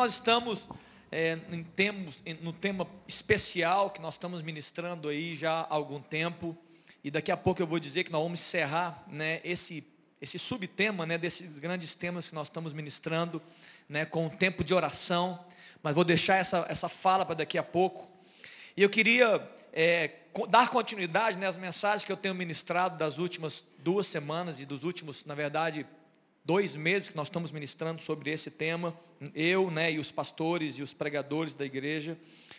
nós estamos é, em temos, no tema especial que nós estamos ministrando aí já há algum tempo. E daqui a pouco eu vou dizer que nós vamos encerrar né, esse, esse subtema né, desses grandes temas que nós estamos ministrando né, com o tempo de oração. Mas vou deixar essa, essa fala para daqui a pouco. E eu queria é, dar continuidade né, às mensagens que eu tenho ministrado das últimas duas semanas e dos últimos, na verdade, dois meses que nós estamos ministrando sobre esse tema, eu né, e os pastores e os pregadores da igreja,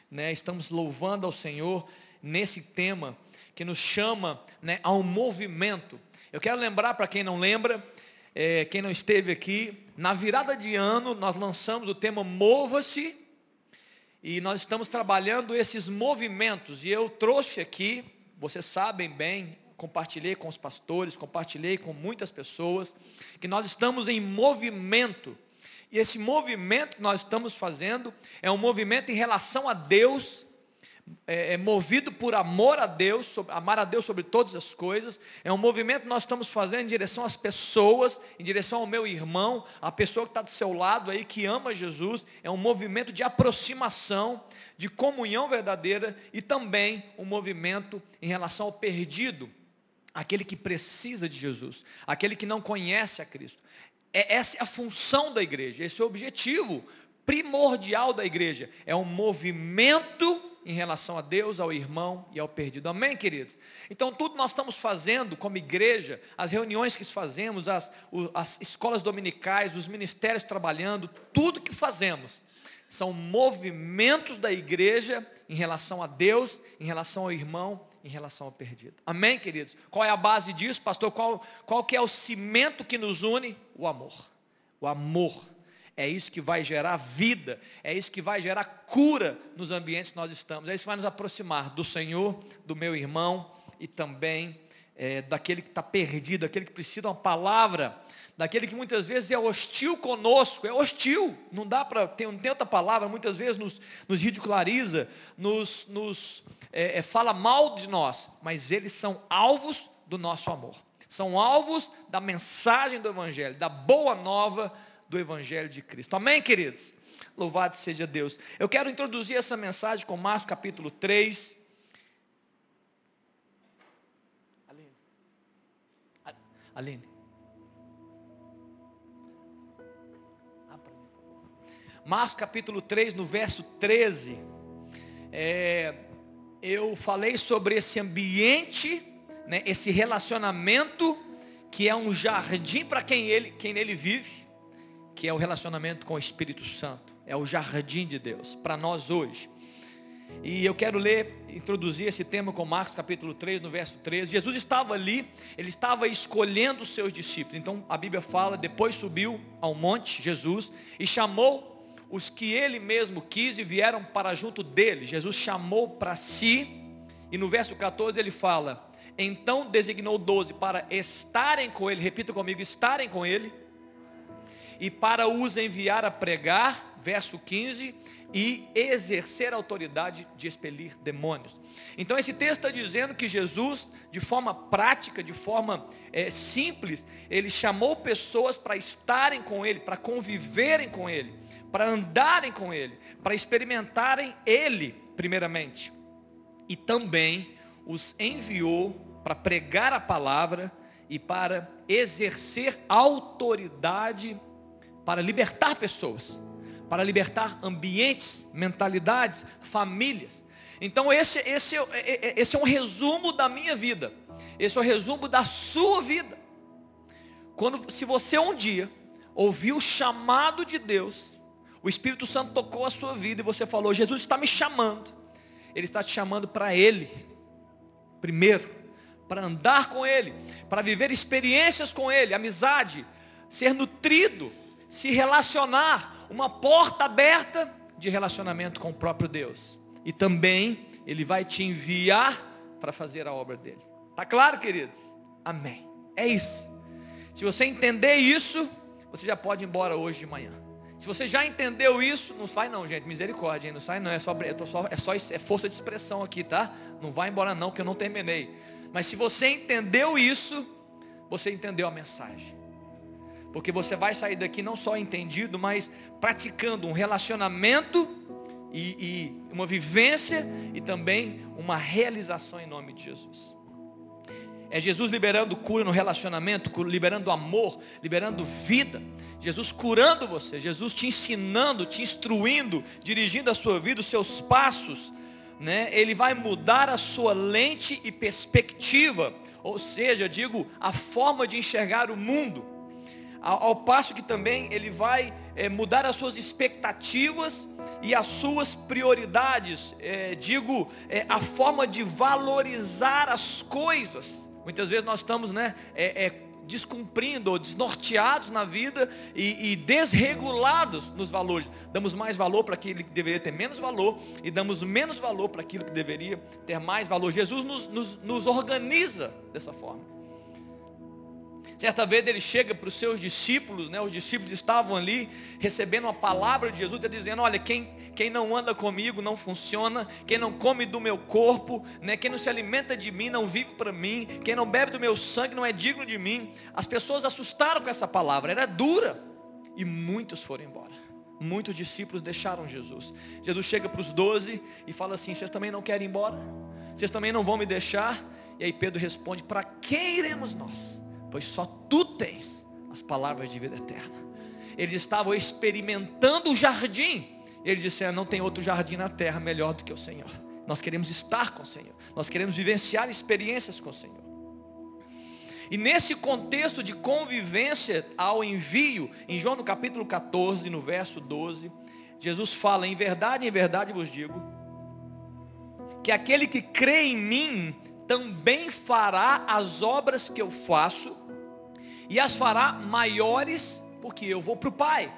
né, estamos louvando ao Senhor nesse tema que nos chama né, a um movimento. Eu quero lembrar para quem não lembra, é, quem não esteve aqui, na virada de ano nós lançamos o tema Mova-se, e nós estamos trabalhando esses movimentos, e eu trouxe aqui, vocês sabem bem, compartilhei com os pastores, compartilhei com muitas pessoas, que nós estamos em movimento. E esse movimento que nós estamos fazendo é um movimento em relação a Deus, é, é movido por amor a Deus, sobre, amar a Deus sobre todas as coisas. É um movimento que nós estamos fazendo em direção às pessoas, em direção ao meu irmão, a pessoa que está do seu lado aí, que ama Jesus. É um movimento de aproximação, de comunhão verdadeira e também um movimento em relação ao perdido aquele que precisa de Jesus, aquele que não conhece a Cristo. É, essa é a função da igreja, esse é o objetivo primordial da igreja. É um movimento em relação a Deus, ao irmão e ao perdido. Amém, queridos? Então, tudo nós estamos fazendo como igreja, as reuniões que fazemos, as, as escolas dominicais, os ministérios trabalhando, tudo que fazemos são movimentos da igreja em relação a Deus, em relação ao irmão em relação ao perdido. Amém, queridos? Qual é a base disso, pastor? Qual, qual que é o cimento que nos une? O amor. O amor. É isso que vai gerar vida, é isso que vai gerar cura nos ambientes que nós estamos. É isso que vai nos aproximar do Senhor, do meu irmão e também é, daquele que está perdido, daquele que precisa de uma palavra, daquele que muitas vezes é hostil conosco, é hostil, não dá para, tem outra palavra, muitas vezes nos, nos ridiculariza, nos, nos é, é, fala mal de nós, mas eles são alvos do nosso amor. São alvos da mensagem do Evangelho, da boa nova do Evangelho de Cristo. Amém, queridos? Louvado seja Deus. Eu quero introduzir essa mensagem com Marcos capítulo 3. Aline. Aline. Marcos capítulo 3, no verso 13. É, eu falei sobre esse ambiente, né, esse relacionamento que é um jardim para quem ele, quem nele vive, que é o relacionamento com o Espírito Santo. É o jardim de Deus para nós hoje. E eu quero ler, introduzir esse tema com Marcos capítulo 3, no verso 13. Jesus estava ali, ele estava escolhendo os seus discípulos. Então a Bíblia fala, depois subiu ao monte Jesus e chamou os que ele mesmo quis e vieram para junto dele. Jesus chamou para si, e no verso 14 ele fala: Então designou doze para estarem com ele, repita comigo, estarem com ele, e para os enviar a pregar, verso 15, e exercer a autoridade de expelir demônios. Então esse texto está dizendo que Jesus, de forma prática, de forma é, simples, ele chamou pessoas para estarem com ele, para conviverem com ele para andarem com Ele, para experimentarem Ele, primeiramente. E também os enviou para pregar a palavra e para exercer autoridade para libertar pessoas, para libertar ambientes, mentalidades, famílias. Então esse, esse, é, é, é, esse é um resumo da minha vida. Esse é o resumo da sua vida. Quando, se você um dia ouviu o chamado de Deus o Espírito Santo tocou a sua vida e você falou, Jesus está me chamando. Ele está te chamando para Ele. Primeiro, para andar com Ele, para viver experiências com Ele, amizade, ser nutrido, se relacionar, uma porta aberta de relacionamento com o próprio Deus. E também Ele vai te enviar para fazer a obra dele. Tá claro, queridos? Amém. É isso. Se você entender isso, você já pode ir embora hoje de manhã. Se você já entendeu isso, não sai não, gente. Misericórdia, hein? não sai não. É só, só, é só é força de expressão aqui, tá? Não vai embora não, que eu não terminei. Mas se você entendeu isso, você entendeu a mensagem. Porque você vai sair daqui não só entendido, mas praticando um relacionamento e, e uma vivência e também uma realização em nome de Jesus. É Jesus liberando cura no relacionamento, liberando amor, liberando vida. Jesus curando você, Jesus te ensinando, te instruindo, dirigindo a sua vida, os seus passos. Né? Ele vai mudar a sua lente e perspectiva, ou seja, digo, a forma de enxergar o mundo. Ao, ao passo que também ele vai é, mudar as suas expectativas e as suas prioridades, é, digo, é, a forma de valorizar as coisas. Muitas vezes nós estamos né, descumprindo ou desnorteados na vida e, e, desregulados nos valores. Damos mais valor para aquilo que deveria ter menos valor e damos menos valor para aquilo que deveria ter mais valor. Jesus nos, nos, nos organiza dessa forma. Certa vez ele chega para os seus discípulos, né? Os discípulos estavam ali recebendo a palavra de Jesus, está dizendo, olha, quem, quem não anda comigo não funciona, quem não come do meu corpo, né? Quem não se alimenta de mim não vive para mim, quem não bebe do meu sangue não é digno de mim. As pessoas assustaram com essa palavra, era dura. E muitos foram embora. Muitos discípulos deixaram Jesus. Jesus chega para os doze e fala assim, vocês também não querem ir embora? Vocês também não vão me deixar? E aí Pedro responde, para quem iremos nós? Pois só tu tens as palavras de vida eterna. Eles estavam experimentando o jardim. Ele disse: Não tem outro jardim na terra melhor do que o Senhor. Nós queremos estar com o Senhor. Nós queremos vivenciar experiências com o Senhor. E nesse contexto de convivência ao envio, em João no capítulo 14, no verso 12, Jesus fala: Em verdade, em verdade vos digo, que aquele que crê em mim também fará as obras que eu faço, e as fará maiores, porque eu vou para o Pai.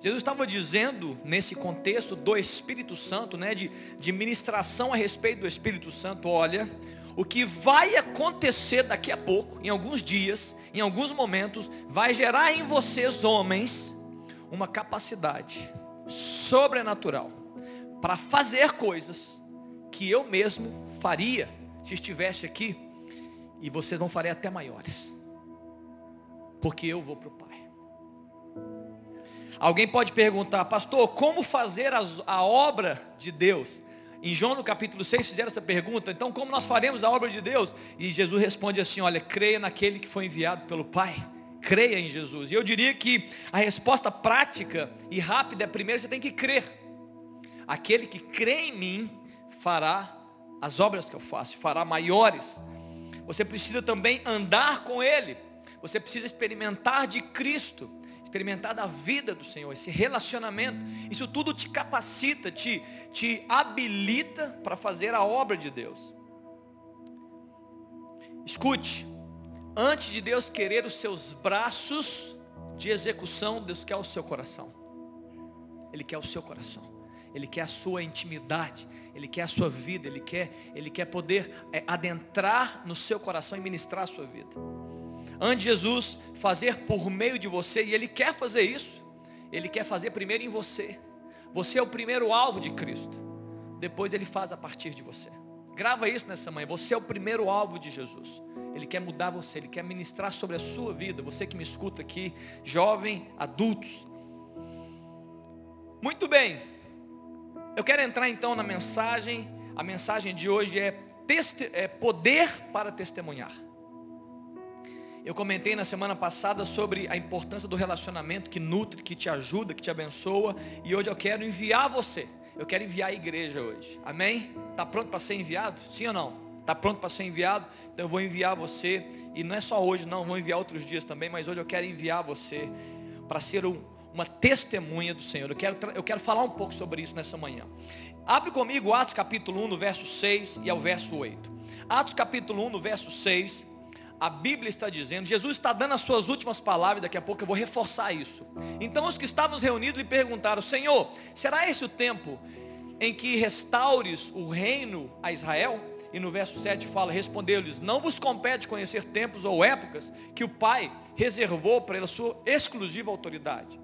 Jesus estava dizendo, nesse contexto do Espírito Santo, né, de, de ministração a respeito do Espírito Santo, olha, o que vai acontecer daqui a pouco, em alguns dias, em alguns momentos, vai gerar em vocês, homens, uma capacidade sobrenatural para fazer coisas que eu mesmo faria se estivesse aqui, e vocês vão fazer até maiores porque eu vou para o Pai. Alguém pode perguntar, pastor, como fazer a obra de Deus? Em João no capítulo 6 fizeram essa pergunta, então como nós faremos a obra de Deus? E Jesus responde assim, olha, creia naquele que foi enviado pelo Pai. Creia em Jesus. E eu diria que a resposta prática e rápida é primeiro você tem que crer. Aquele que crê em mim fará as obras que eu faço, fará maiores. Você precisa também andar com Ele. Você precisa experimentar de Cristo, experimentar da vida do Senhor, esse relacionamento. Isso tudo te capacita, te, te habilita para fazer a obra de Deus. Escute, antes de Deus querer os seus braços de execução, Deus quer o seu coração. Ele quer o seu coração. Ele quer a sua intimidade. Ele quer a sua vida. Ele quer, ele quer poder é, adentrar no seu coração e ministrar a sua vida. Antes de Jesus fazer por meio de você, e Ele quer fazer isso, Ele quer fazer primeiro em você. Você é o primeiro alvo de Cristo. Depois Ele faz a partir de você. Grava isso nessa manhã. Você é o primeiro alvo de Jesus. Ele quer mudar você, Ele quer ministrar sobre a sua vida. Você que me escuta aqui, jovem, adultos. Muito bem. Eu quero entrar então na mensagem. A mensagem de hoje é, é poder para testemunhar. Eu comentei na semana passada sobre a importância do relacionamento que nutre, que te ajuda, que te abençoa. E hoje eu quero enviar você. Eu quero enviar a igreja hoje. Amém? Está pronto para ser enviado? Sim ou não? Está pronto para ser enviado? Então eu vou enviar você. E não é só hoje, não. Vou enviar outros dias também. Mas hoje eu quero enviar você para ser um, uma testemunha do Senhor. Eu quero, eu quero falar um pouco sobre isso nessa manhã. Abre comigo Atos capítulo 1, no verso 6 e ao verso 8. Atos capítulo 1, no verso 6 a Bíblia está dizendo, Jesus está dando as suas últimas palavras, daqui a pouco eu vou reforçar isso. Então os que estavam reunidos lhe perguntaram, Senhor, será esse o tempo em que restaures o reino a Israel? E no verso 7 fala, respondeu-lhes, não vos compete conhecer tempos ou épocas que o Pai reservou para a sua exclusiva autoridade.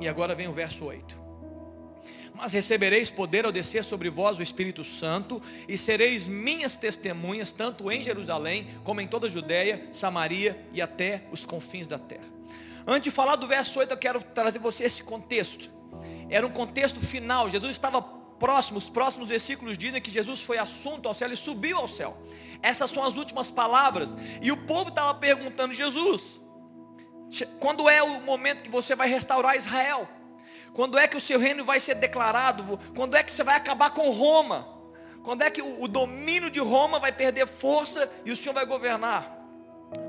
E agora vem o verso 8 mas recebereis poder ao descer sobre vós o Espírito Santo, e sereis minhas testemunhas, tanto em Jerusalém, como em toda a Judéia, Samaria e até os confins da terra. Antes de falar do verso 8, eu quero trazer você esse contexto. Era um contexto final. Jesus estava próximo, os próximos versículos dizem que Jesus foi assunto ao céu e subiu ao céu. Essas são as últimas palavras. E o povo estava perguntando, Jesus, quando é o momento que você vai restaurar Israel? Quando é que o seu reino vai ser declarado? Quando é que você vai acabar com Roma? Quando é que o, domínio de Roma vai perder força e o Senhor vai governar?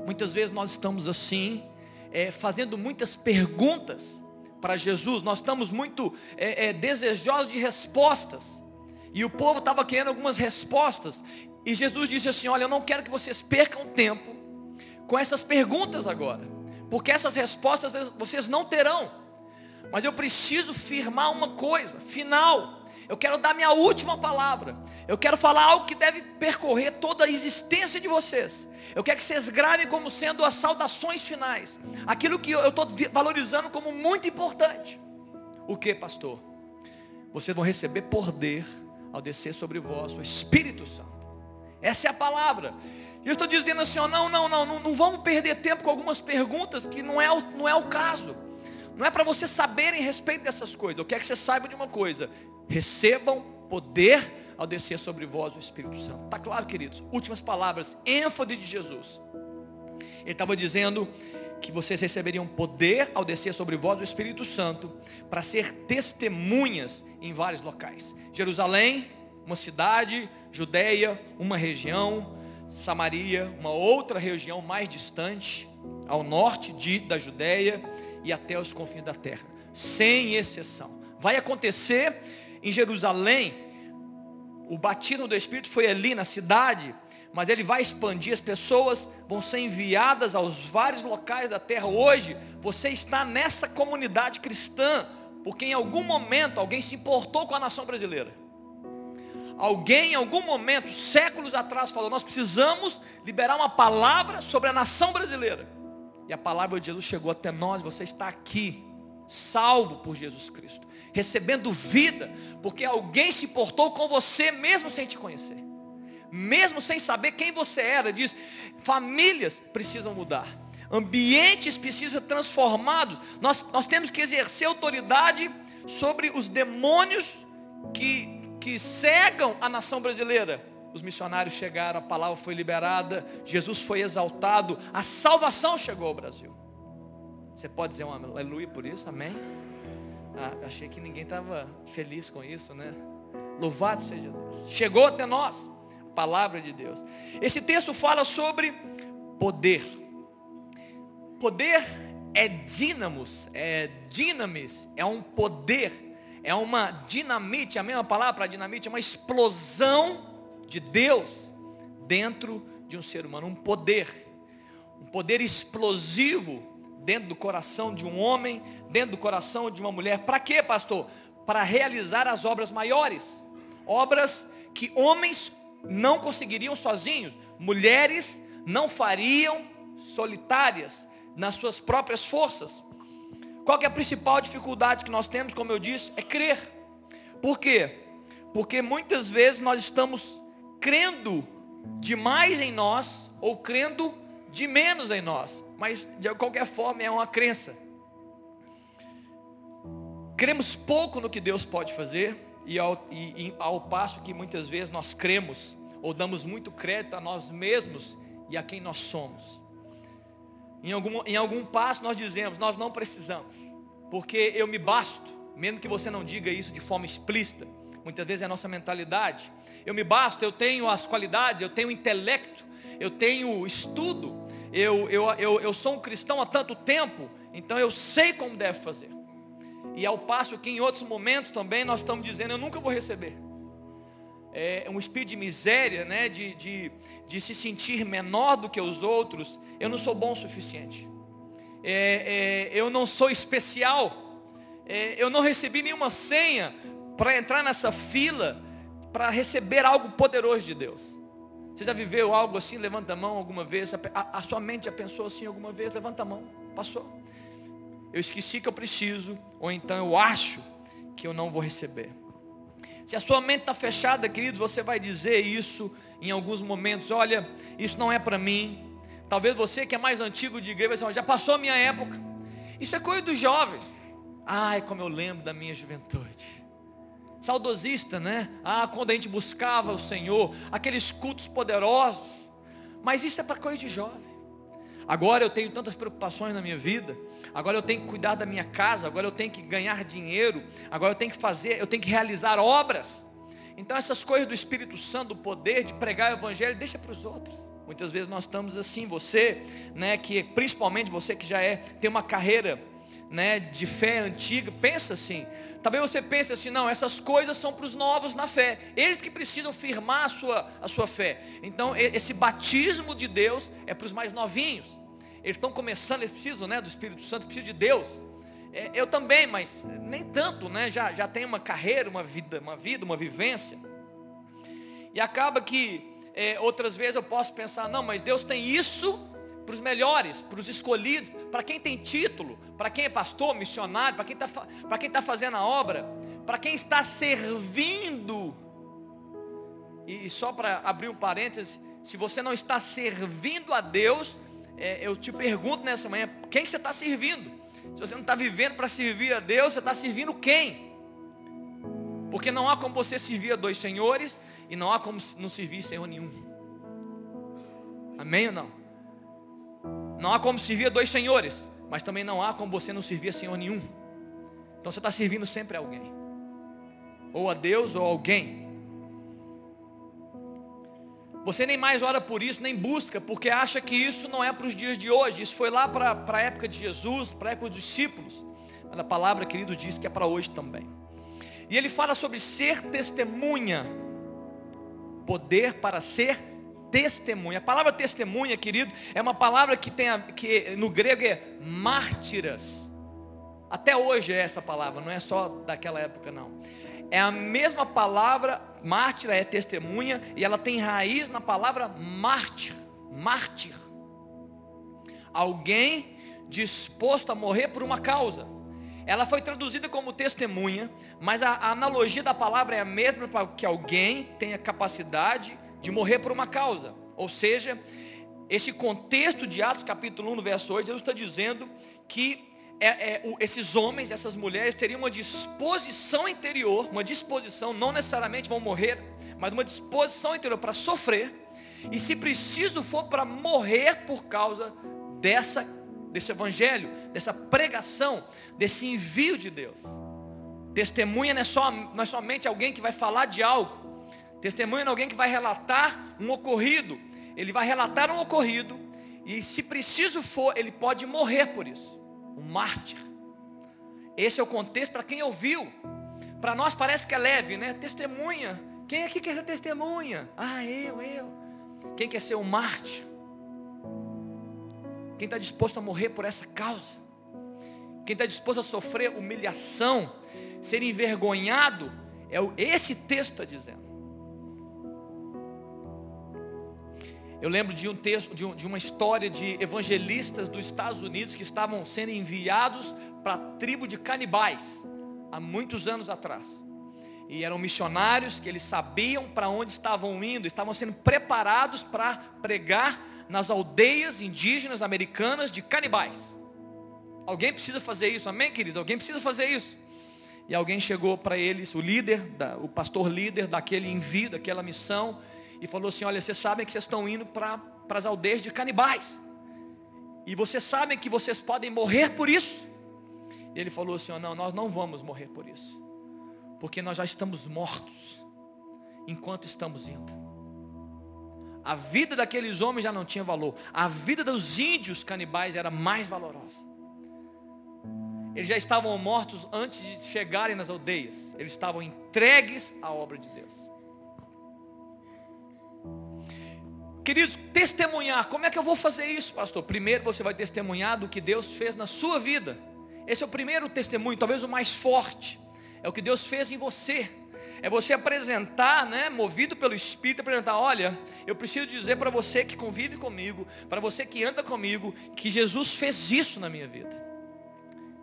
Muitas vezes nós estamos assim, é, fazendo muitas perguntas para Jesus, nós estamos muito é, é, desejosos de respostas, e o povo estava querendo algumas respostas, e Jesus disse assim: Olha, eu não quero que vocês percam tempo com essas perguntas agora, porque essas respostas vocês não terão, mas eu preciso firmar uma coisa, final, eu quero dar minha última palavra. Eu quero falar algo que deve percorrer toda a existência de vocês. Eu quero que vocês gravem como sendo as saudações finais. Aquilo que eu estou valorizando como muito importante. O que, pastor? Vocês vão receber poder ao descer sobre vós o Espírito Santo. Essa é a palavra. E eu estou dizendo assim, ó, não, não, não, não, não vamos perder tempo com algumas perguntas que não é o, não é o caso. Não é para vocês saberem respeito dessas coisas. Eu quero que você saiba de uma coisa. Recebam poder ao descer sobre vós o Espírito Santo. Está claro, queridos? Últimas palavras, ênfase de Jesus. Ele estava dizendo que vocês receberiam poder ao descer sobre vós o Espírito Santo para ser testemunhas em vários locais. Jerusalém, uma cidade, Judeia, uma região, Samaria, uma outra região mais distante, ao norte de, da Judeia e até os confins da terra, sem exceção. Vai acontecer em Jerusalém o batismo do Espírito foi ali na cidade, mas ele vai expandir, as pessoas vão ser enviadas aos vários locais da terra. Hoje, você está nessa comunidade cristã, porque em algum momento alguém se importou com a nação brasileira. Alguém em algum momento, séculos atrás, falou: Nós precisamos liberar uma palavra sobre a nação brasileira. E a palavra de Jesus chegou até nós, você está aqui, salvo por Jesus Cristo recebendo vida, porque alguém se portou com você mesmo sem te conhecer, mesmo sem saber quem você era. Diz: famílias precisam mudar, ambientes precisam ser transformados. Nós, nós temos que exercer autoridade sobre os demônios que, que cegam a nação brasileira. Os missionários chegaram, a palavra foi liberada, Jesus foi exaltado, a salvação chegou ao Brasil. Você pode dizer um aleluia por isso, amém? Ah, achei que ninguém estava feliz com isso, né? Louvado seja Deus. Chegou até nós a palavra de Deus. Esse texto fala sobre poder. Poder é dínamos, é dinamis, é um poder, é uma dinamite, a mesma palavra para dinamite, é uma explosão de Deus dentro de um ser humano, um poder, um poder explosivo dentro do coração de um homem, dentro do coração de uma mulher. Para quê, pastor? Para realizar as obras maiores. Obras que homens não conseguiriam sozinhos, mulheres não fariam solitárias nas suas próprias forças. Qual é a principal dificuldade que nós temos, como eu disse, é crer. Por quê? Porque muitas vezes nós estamos crendo demais em nós ou crendo de menos em nós mas de qualquer forma é uma crença. Cremos pouco no que Deus pode fazer, e ao, e, e ao passo que muitas vezes nós cremos, ou damos muito crédito a nós mesmos e a quem nós somos. Em algum, em algum passo nós dizemos, nós não precisamos, porque eu me basto, mesmo que você não diga isso de forma explícita, muitas vezes é a nossa mentalidade. Eu me basto, eu tenho as qualidades, eu tenho intelecto, eu tenho estudo, eu, eu, eu, eu sou um cristão há tanto tempo, então eu sei como deve fazer. E ao passo que em outros momentos também nós estamos dizendo, eu nunca vou receber. É um espírito de miséria, né? de, de, de se sentir menor do que os outros. Eu não sou bom o suficiente. É, é, eu não sou especial. É, eu não recebi nenhuma senha para entrar nessa fila para receber algo poderoso de Deus. Você já viveu algo assim? Levanta a mão alguma vez. A, a, sua mente já pensou assim alguma vez? Levanta a mão. Passou. Eu esqueci que eu preciso, ou então eu acho que eu não vou receber. Se a sua mente está fechada, queridos, você vai dizer isso em alguns momentos. Olha, isso não é para mim. Talvez você que é mais antigo de igreja, dizer, já passou a minha época. Isso é coisa dos jovens. Ai, como eu lembro da minha juventude. Saudosista, né? Ah, quando a gente buscava o Senhor, aqueles cultos poderosos. Mas isso é para coisa de jovem. Agora eu tenho tantas preocupações na minha vida. Agora eu tenho que cuidar da minha casa. Agora eu tenho que ganhar dinheiro. Agora eu tenho que fazer, eu tenho que realizar obras. Então essas coisas do Espírito Santo, do poder de pregar o Evangelho, deixa para os outros. Muitas vezes nós estamos assim, você, né, que principalmente você que já é, tem uma carreira né, de fé antiga, pensa assim. Talvez você pense assim, não, essas coisas são para os novos na fé. Eles que precisam firmar a sua, a sua fé. Então, esse batismo de Deus é para os mais novinhos. Eles estão começando, eles precisam né, do Espírito Santo, precisam de Deus. É, eu também, mas nem tanto, né? Já, já tenho uma carreira, uma vida, uma vida, uma vivência. E acaba que é, outras vezes eu posso pensar, não, mas Deus tem isso para os melhores, para os escolhidos, para quem tem título, para quem é pastor, missionário, para quem está tá fazendo a obra, para quem está servindo. E, e só para abrir um parênteses, se você não está servindo a Deus, é, eu te pergunto nessa manhã, quem que você está servindo? Se você não está vivendo para servir a Deus, você está servindo quem? Porque não há como você servir a dois senhores e não há como não servir Senhor nenhum. Amém ou não? Não há como servir a dois senhores, mas também não há como você não servir a Senhor nenhum. Então você está servindo sempre a alguém. Ou a Deus ou a alguém. Você nem mais ora por isso, nem busca, porque acha que isso não é para os dias de hoje. Isso foi lá para a época de Jesus, para a época dos discípulos. Mas a palavra, querido, diz que é para hoje também. E ele fala sobre ser testemunha. Poder para ser testemunha. A palavra testemunha, querido, é uma palavra que tem a, que no grego é mártiras. Até hoje é essa palavra, não é só daquela época não. É a mesma palavra, mártira é testemunha, e ela tem raiz na palavra mártir, mártir. Alguém disposto a morrer por uma causa. Ela foi traduzida como testemunha, mas a, a analogia da palavra é a mesma para que alguém tenha capacidade de morrer por uma causa. Ou seja, esse contexto de Atos capítulo 1, verso 8, Jesus está dizendo que é, é, esses homens, essas mulheres teriam uma disposição interior, uma disposição, não necessariamente vão morrer, mas uma disposição interior para sofrer, e se preciso for para morrer por causa dessa, desse evangelho, dessa pregação, desse envio de Deus. Testemunha não é, só, não é somente alguém que vai falar de algo, Testemunha é alguém que vai relatar um ocorrido. Ele vai relatar um ocorrido. E se preciso for, ele pode morrer por isso. Um mártir. Esse é o contexto para quem ouviu. Para nós parece que é leve, né? Testemunha. Quem aqui quer ser testemunha? Ah, eu, eu. Quem quer ser um mártir? Quem está disposto a morrer por essa causa? Quem está disposto a sofrer humilhação, ser envergonhado? É esse texto está dizendo. Eu lembro de um texto, de, um, de, uma história de evangelistas dos Estados Unidos que estavam sendo enviados para a tribo de canibais, há muitos anos atrás. E eram missionários que eles sabiam para onde estavam indo, estavam sendo preparados para pregar nas aldeias indígenas americanas de canibais. Alguém precisa fazer isso, amém, querido? Alguém precisa fazer isso. E alguém chegou para eles, o líder, o pastor líder daquele envio, daquela missão, e falou assim: Olha, vocês sabem que vocês estão indo para as aldeias de canibais. E vocês sabem que vocês podem morrer por isso. E ele falou assim: oh, Não, nós não vamos morrer por isso. Porque nós já estamos mortos enquanto estamos indo. A vida daqueles homens já não tinha valor. A vida dos índios canibais era mais valorosa. Eles já estavam mortos antes de chegarem nas aldeias. Eles estavam entregues à obra de Deus. Queridos, testemunhar, como é que eu vou fazer isso, pastor? Primeiro você vai testemunhar do que Deus fez na sua vida. Esse é o primeiro testemunho, talvez o mais forte. É o que Deus fez em você. É você apresentar, né, movido pelo Espírito, apresentar, olha, eu preciso dizer para você que convive comigo, para você que anda comigo, que Jesus fez isso na minha vida.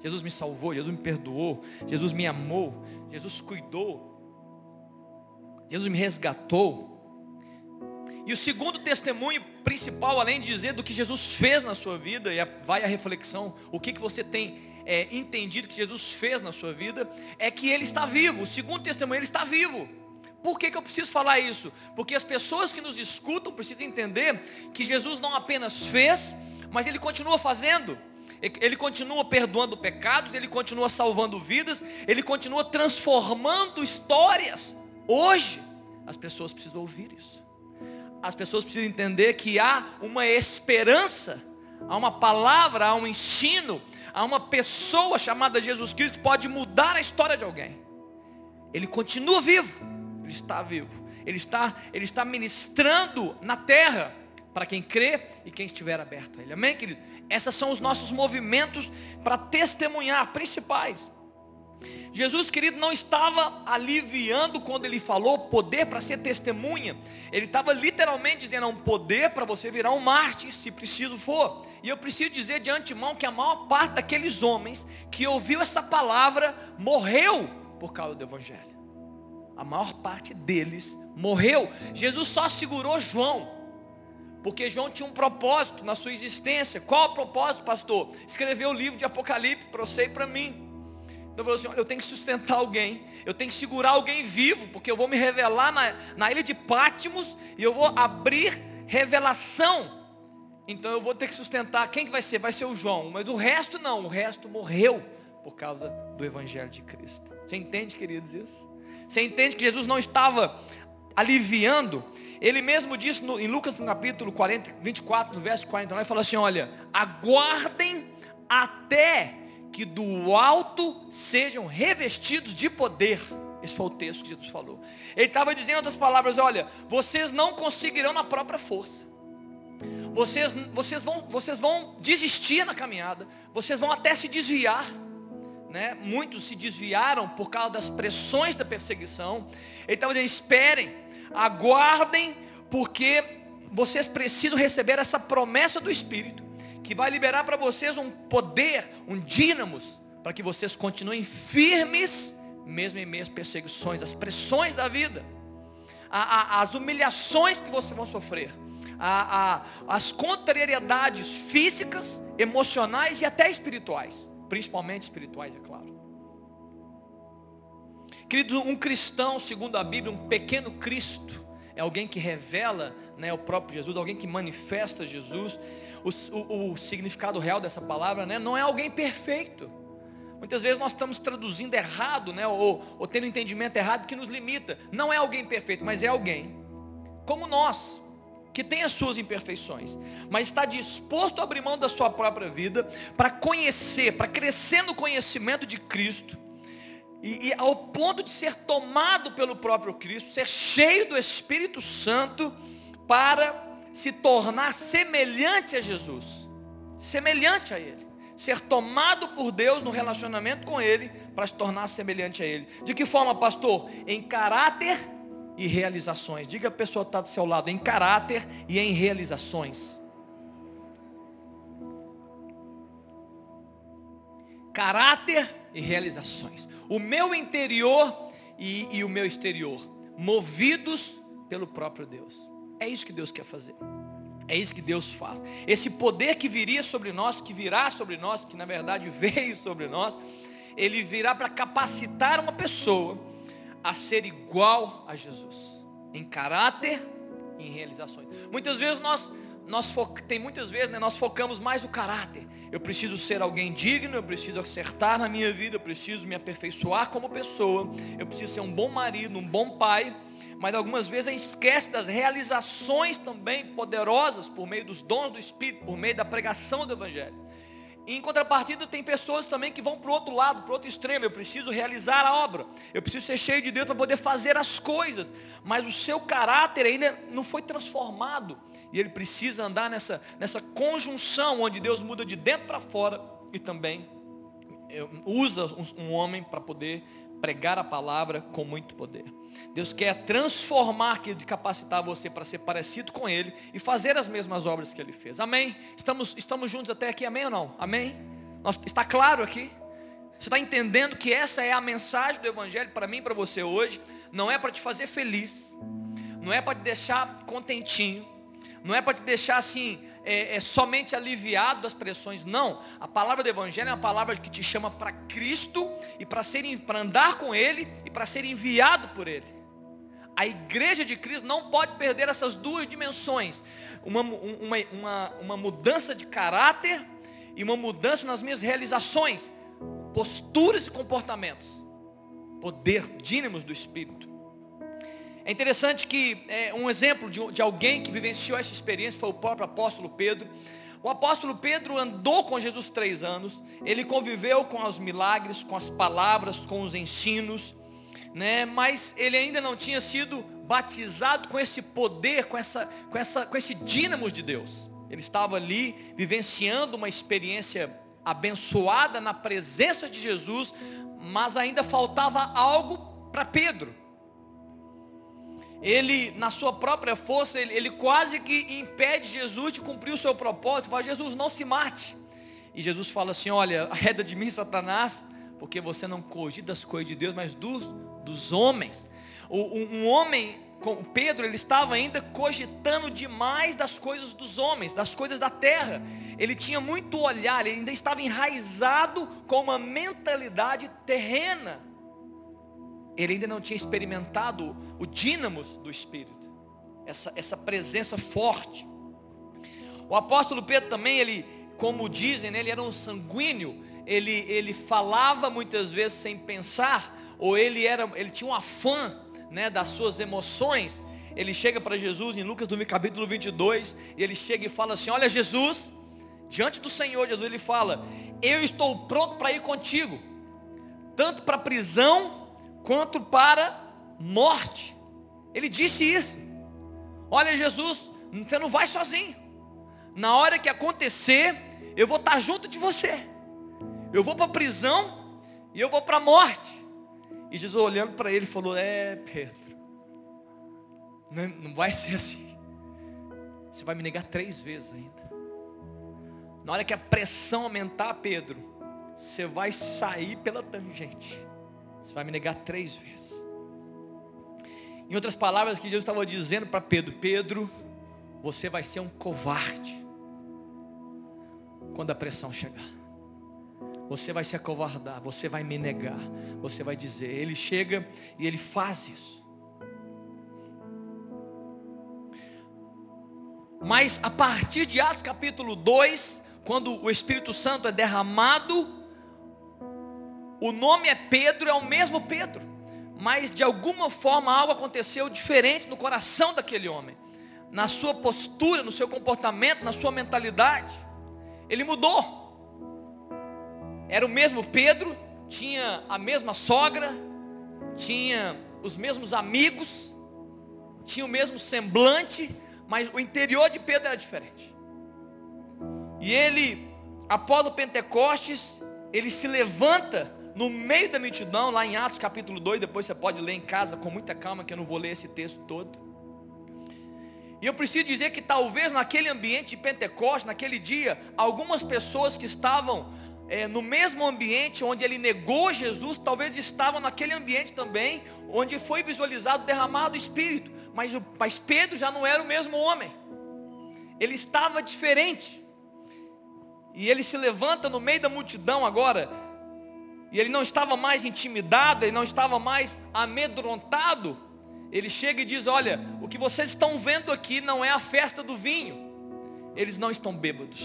Jesus me salvou, Jesus me perdoou, Jesus me amou, Jesus cuidou, Jesus me resgatou. E o segundo testemunho principal, além de dizer do que Jesus fez na sua vida, e vai a reflexão, o que, que você tem é, entendido que Jesus fez na sua vida, é que Ele está vivo. O segundo testemunho, Ele está vivo. Por que, que eu preciso falar isso? Porque as pessoas que nos escutam precisam entender que Jesus não apenas fez, mas Ele continua fazendo. Ele continua perdoando pecados, Ele continua salvando vidas, Ele continua transformando histórias. Hoje, as pessoas precisam ouvir isso. As pessoas precisam entender que há uma esperança, há uma palavra, há um ensino, há uma pessoa chamada Jesus Cristo que pode mudar a história de alguém. Ele continua vivo, ele está vivo. Ele está, ele está ministrando na terra para quem crê e quem estiver aberto a ele. Amém, querido? Esses são os nossos movimentos para testemunhar, principais. Jesus, querido, não estava aliviando quando ele falou poder para ser testemunha. Ele estava literalmente dizendo, é um poder para você virar um mártir, se preciso for. E eu preciso dizer de antemão que a maior parte daqueles homens que ouviu essa palavra morreu por causa do Evangelho. A maior parte deles morreu. Jesus só segurou João. Porque João tinha um propósito na sua existência. Qual o propósito, pastor? Escrever o livro de Apocalipse para você e para mim. Então falou assim, eu tenho que sustentar alguém, eu tenho que segurar alguém vivo, porque eu vou me revelar na, na ilha de Pátimos e eu vou abrir revelação. Então eu vou ter que sustentar. Quem que vai ser? Vai ser o João. Mas o resto não, o resto morreu por causa do Evangelho de Cristo. Você entende, queridos, isso? Você entende que Jesus não estava aliviando ele mesmo disse no, em Lucas no capítulo 40, 24, no verso 49, ele falou assim, olha, aguardem até que do alto sejam revestidos de poder. Esse foi o texto que Jesus falou. Ele estava dizendo outras palavras, olha, vocês não conseguirão na própria força. Vocês, vocês, vão, vocês vão desistir na caminhada. Vocês vão até se desviar. Né? Muitos se desviaram por causa das pressões da perseguição. Ele estava dizendo, esperem aguardem, porque vocês precisam receber essa promessa do Espírito, que vai liberar para vocês um poder, um dínamos, para que vocês continuem firmes, mesmo em meio às perseguições, às pressões da vida, as humilhações que vocês vão sofrer, as contrariedades físicas, emocionais e até espirituais, principalmente espirituais, é claro. Querido, um cristão, segundo a Bíblia, um pequeno Cristo, é alguém que revela né, o próprio Jesus, alguém que manifesta Jesus. O, o, o significado real dessa palavra né, não é alguém perfeito. Muitas vezes nós estamos traduzindo errado, né, ou, ou tendo um entendimento errado que nos limita. Não é alguém perfeito, mas é alguém como nós, que tem as suas imperfeições, mas está disposto a abrir mão da sua própria vida para conhecer, para crescer no conhecimento de Cristo e, e, ao ponto de ser tomado pelo próprio Cristo, ser cheio do Espírito Santo para se tornar semelhante a Jesus, semelhante a Ele, ser tomado por Deus no relacionamento com Ele para se tornar semelhante a Ele. De que forma, pastor? Em caráter e realizações. Diga a pessoa que está do seu lado, em caráter e em realizações. Caráter e realizações o meu interior e, e o meu exterior, movidos pelo próprio Deus. É isso que Deus quer fazer. É isso que Deus faz. Esse poder que viria sobre nós, que virá sobre nós, que na verdade veio sobre nós, ele virá para capacitar uma pessoa a ser igual a Jesus, em caráter e em realizações. Muitas vezes nós nós tem muitas vezes, né, nós focamos mais o caráter. Eu preciso ser alguém digno, eu preciso acertar na minha vida, eu preciso me aperfeiçoar como pessoa, eu preciso ser um bom marido, um bom pai. Mas algumas vezes a gente esquece das realizações também poderosas por meio dos dons do Espírito, por meio da pregação do Evangelho. Em contrapartida, tem pessoas também que vão para o outro lado, para o outro extremo. Eu preciso realizar a obra. Eu preciso ser cheio de Deus para poder fazer as coisas. Mas o seu caráter ainda não foi transformado. E ele precisa andar nessa, nessa conjunção onde Deus muda de dentro para fora e também eh, usa um homem para poder pregar a palavra com muito poder. Deus quer transformar, querido, capacitar você para ser parecido com Ele e fazer as mesmas obras que Ele fez. Amém? Estamos, estamos juntos até aqui, amém ou não? Amém? está claro aqui? Você está entendendo que essa é a mensagem do Evangelho para mim e para você hoje? Não é para te fazer feliz, não é para te deixar contentinho, não é para te deixar assim, é, é, somente aliviado das pressões, não. A palavra do Evangelho é uma palavra que te chama para Cristo e para andar com Ele e para ser enviado por Ele. A igreja de Cristo não pode perder essas duas dimensões. Uma, uma, uma, uma mudança de caráter e uma mudança nas minhas realizações, posturas e comportamentos. Poder dínamos do Espírito. É interessante que é, um exemplo de, de alguém que vivenciou essa experiência foi o próprio apóstolo Pedro. O apóstolo Pedro andou com Jesus três anos, ele conviveu com os milagres, com as palavras, com os ensinos, né? mas ele ainda não tinha sido batizado com esse poder, com, essa, com, essa, com esse dínamo de Deus. Ele estava ali vivenciando uma experiência abençoada na presença de Jesus, mas ainda faltava algo para Pedro ele, na sua própria força, ele, ele, quase que impede Jesus de cumprir o seu propósito. Fala, Jesus, não se mate. E Jesus fala assim, olha, arreda de mim, Satanás, porque você não cogita das coisas de Deus, mas dos, dos homens. O, um, um homem, como Pedro, ele estava ainda cogitando demais das coisas dos homens, das coisas da terra. Ele tinha muito olhar, ele ainda estava enraizado com uma mentalidade terrena ele ainda não tinha experimentado o dínamos do Espírito, essa, essa presença forte. O apóstolo Pedro também, ele, como dizem, né, ele era um sanguíneo, ele, ele falava muitas vezes sem pensar, ou ele, era, ele tinha um afã né, das suas emoções. Ele chega para Jesus em Lucas no capítulo 22, e ele chega e fala assim: Olha, Jesus, diante do Senhor, Jesus, ele fala: Eu estou pronto para ir contigo, tanto para prisão quanto para morte. Ele disse isso. Olha, Jesus, você não vai sozinho. Na hora que acontecer, eu vou estar junto de você. Eu vou para a prisão e eu vou para a morte. E Jesus olhando para ele falou: É, Pedro, não, não vai ser assim. Você vai me negar três vezes ainda. Na hora que a pressão aumentar, Pedro, você vai sair pela tangente. Você vai me negar três vezes. Em outras palavras, que Jesus estava dizendo para Pedro: Pedro, você vai ser um covarde quando a pressão chegar. Você vai se acovardar, você vai me negar, você vai dizer. Ele chega e ele faz isso. Mas a partir de Atos capítulo 2, quando o Espírito Santo é derramado o nome é Pedro, é o mesmo Pedro. Mas de alguma forma algo aconteceu diferente no coração daquele homem. Na sua postura, no seu comportamento, na sua mentalidade. Ele mudou. Era o mesmo Pedro, tinha a mesma sogra, tinha os mesmos amigos, tinha o mesmo semblante, mas o interior de Pedro era diferente. E ele, após o Pentecostes, ele se levanta no meio da multidão, lá em Atos capítulo 2, depois você pode ler em casa com muita calma, que eu não vou ler esse texto todo. E eu preciso dizer que talvez naquele ambiente de Pentecostes, naquele dia, algumas pessoas que estavam é, no mesmo ambiente onde ele negou Jesus, talvez estavam naquele ambiente também, onde foi visualizado o derramado Espírito. Mas, mas Pedro já não era o mesmo homem. Ele estava diferente. E ele se levanta no meio da multidão agora, e ele não estava mais intimidado, ele não estava mais amedrontado, ele chega e diz: Olha, o que vocês estão vendo aqui não é a festa do vinho, eles não estão bêbados.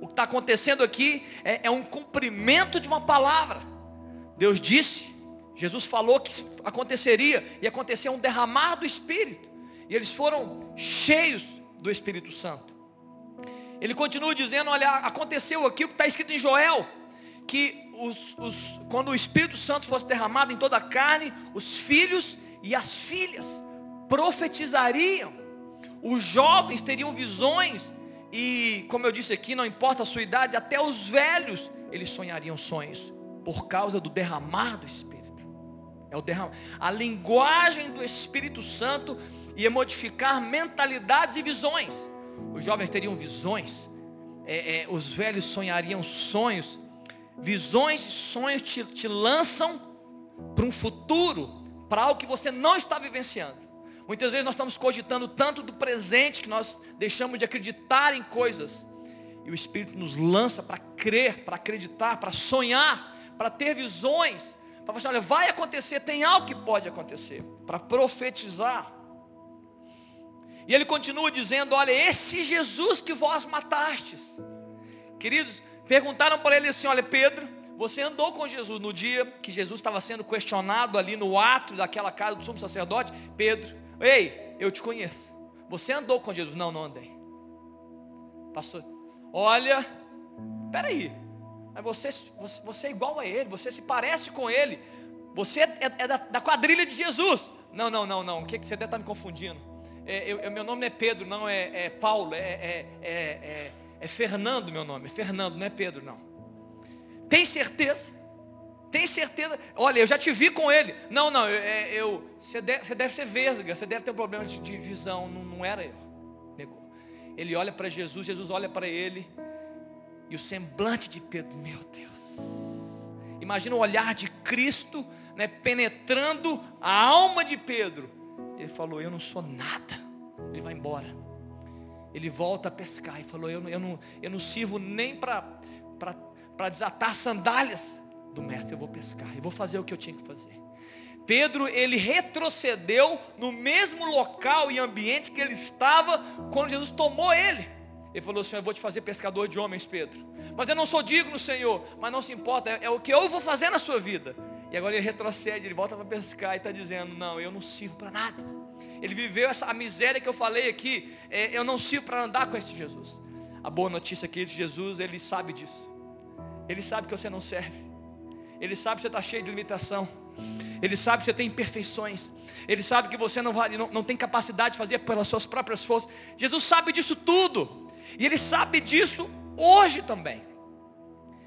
O que está acontecendo aqui é, é um cumprimento de uma palavra. Deus disse, Jesus falou que aconteceria, e aconteceu um derramar do Espírito, e eles foram cheios do Espírito Santo. Ele continua dizendo: Olha, aconteceu aqui o que está escrito em Joel, que os, os, quando o Espírito Santo fosse derramado em toda a carne, os filhos e as filhas profetizariam, os jovens teriam visões, e como eu disse aqui, não importa a sua idade, até os velhos, eles sonhariam sonhos, por causa do derramar do Espírito. É o derramar. A linguagem do Espírito Santo ia modificar mentalidades e visões. Os jovens teriam visões, é, é, os velhos sonhariam sonhos, Visões e sonhos te, te lançam para um futuro, para algo que você não está vivenciando. Muitas vezes nós estamos cogitando tanto do presente que nós deixamos de acreditar em coisas. E o Espírito nos lança para crer, para acreditar, para sonhar, para ter visões, para falar assim, olha, vai acontecer, tem algo que pode acontecer, para profetizar. E ele continua dizendo, olha, esse Jesus que vós matastes. Queridos, perguntaram para ele assim, olha, Pedro, você andou com Jesus no dia que Jesus estava sendo questionado ali no ato daquela casa do sumo sacerdote? Pedro, ei, eu te conheço. Você andou com Jesus? Não, não andei. Pastor, olha, peraí. Mas você, você, você é igual a ele, você se parece com ele. Você é, é da, da, quadrilha de Jesus. Não, não, não, não. O que, que você deve estar me confundindo? É, eu, meu nome não é Pedro, não, é, é Paulo, é, é, é, Fernando meu nome. É Fernando, não é Pedro, não. Tem certeza? Tem certeza? Olha, eu já te vi com ele. Não, não, eu, é, eu você, deve, deve ser vesga, você deve ter um problema de, de visão. Não, não era eu. Negou. Ele olha para Jesus, Jesus olha para ele. E o semblante de Pedro, meu Deus. Imagina o olhar de Cristo né, penetrando a alma de Pedro. Ele falou, eu não sou nada. Ele vai embora. Ele volta a pescar e falou, eu, eu, não, eu não sirvo nem para desatar sandálias do mestre, eu vou pescar, eu vou fazer o que eu tinha que fazer. Pedro, ele retrocedeu no mesmo local e ambiente que ele estava quando Jesus tomou ele. Ele falou, Senhor, eu vou te fazer pescador de homens, Pedro. Mas eu não sou digno, Senhor. Mas não se importa, é, é o que eu vou fazer na sua vida. E agora ele retrocede, ele volta para pescar e está dizendo, não, eu não sirvo para nada. Ele viveu essa miséria que eu falei aqui. É, eu não sirvo para andar com esse Jesus. A boa notícia aqui de Jesus, ele sabe disso. Ele sabe que você não serve. Ele sabe que você está cheio de limitação. Ele sabe que você tem imperfeições. Ele sabe que você não, vai, não, não tem capacidade de fazer pelas suas próprias forças. Jesus sabe disso tudo. E Ele sabe disso hoje também.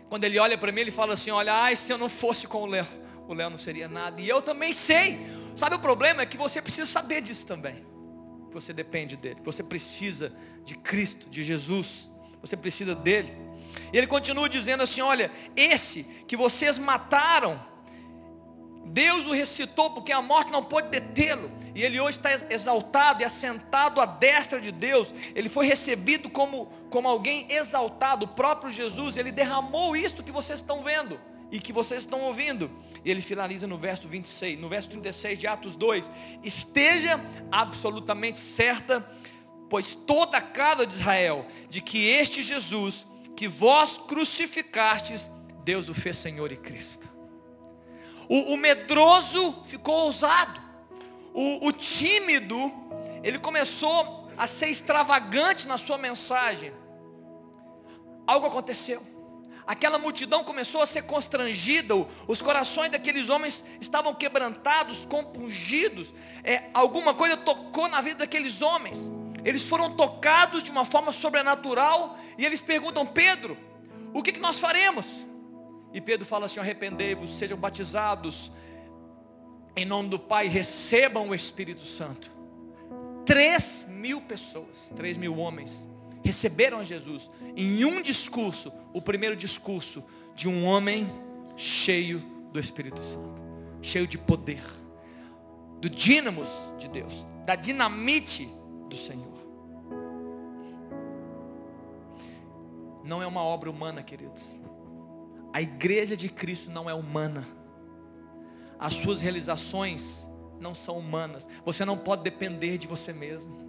Quando Ele olha para mim, Ele fala assim, olha, ai, se eu não fosse com o Léo, o Léo não seria nada. E eu também sei. Sabe o problema? É que você precisa saber disso também. Você depende dEle. Você precisa de Cristo, de Jesus. Você precisa dEle. E ele continua dizendo assim: olha, esse que vocês mataram, Deus o ressuscitou porque a morte não pôde detê-lo. E ele hoje está exaltado e assentado à destra de Deus. Ele foi recebido como, como alguém exaltado. O próprio Jesus, ele derramou isto que vocês estão vendo e que vocês estão ouvindo. E ele finaliza no verso 26, no verso 36 de Atos 2. Esteja absolutamente certa, pois toda a casa de Israel, de que este Jesus que vós crucificastes, Deus o fez Senhor e Cristo. O, o medroso ficou ousado. O, o tímido, ele começou a ser extravagante na sua mensagem. Algo aconteceu. Aquela multidão começou a ser constrangida, os corações daqueles homens estavam quebrantados, compungidos. É, alguma coisa tocou na vida daqueles homens. Eles foram tocados de uma forma sobrenatural e eles perguntam, Pedro, o que, que nós faremos? E Pedro fala assim, arrependei-vos, sejam batizados em nome do Pai, recebam o Espírito Santo. Três mil pessoas, três mil homens, receberam Jesus em um discurso, o primeiro discurso de um homem cheio do Espírito Santo, cheio de poder, do dínamos de Deus, da dinamite do Senhor. não é uma obra humana, queridos. A igreja de Cristo não é humana. As suas realizações não são humanas. Você não pode depender de você mesmo.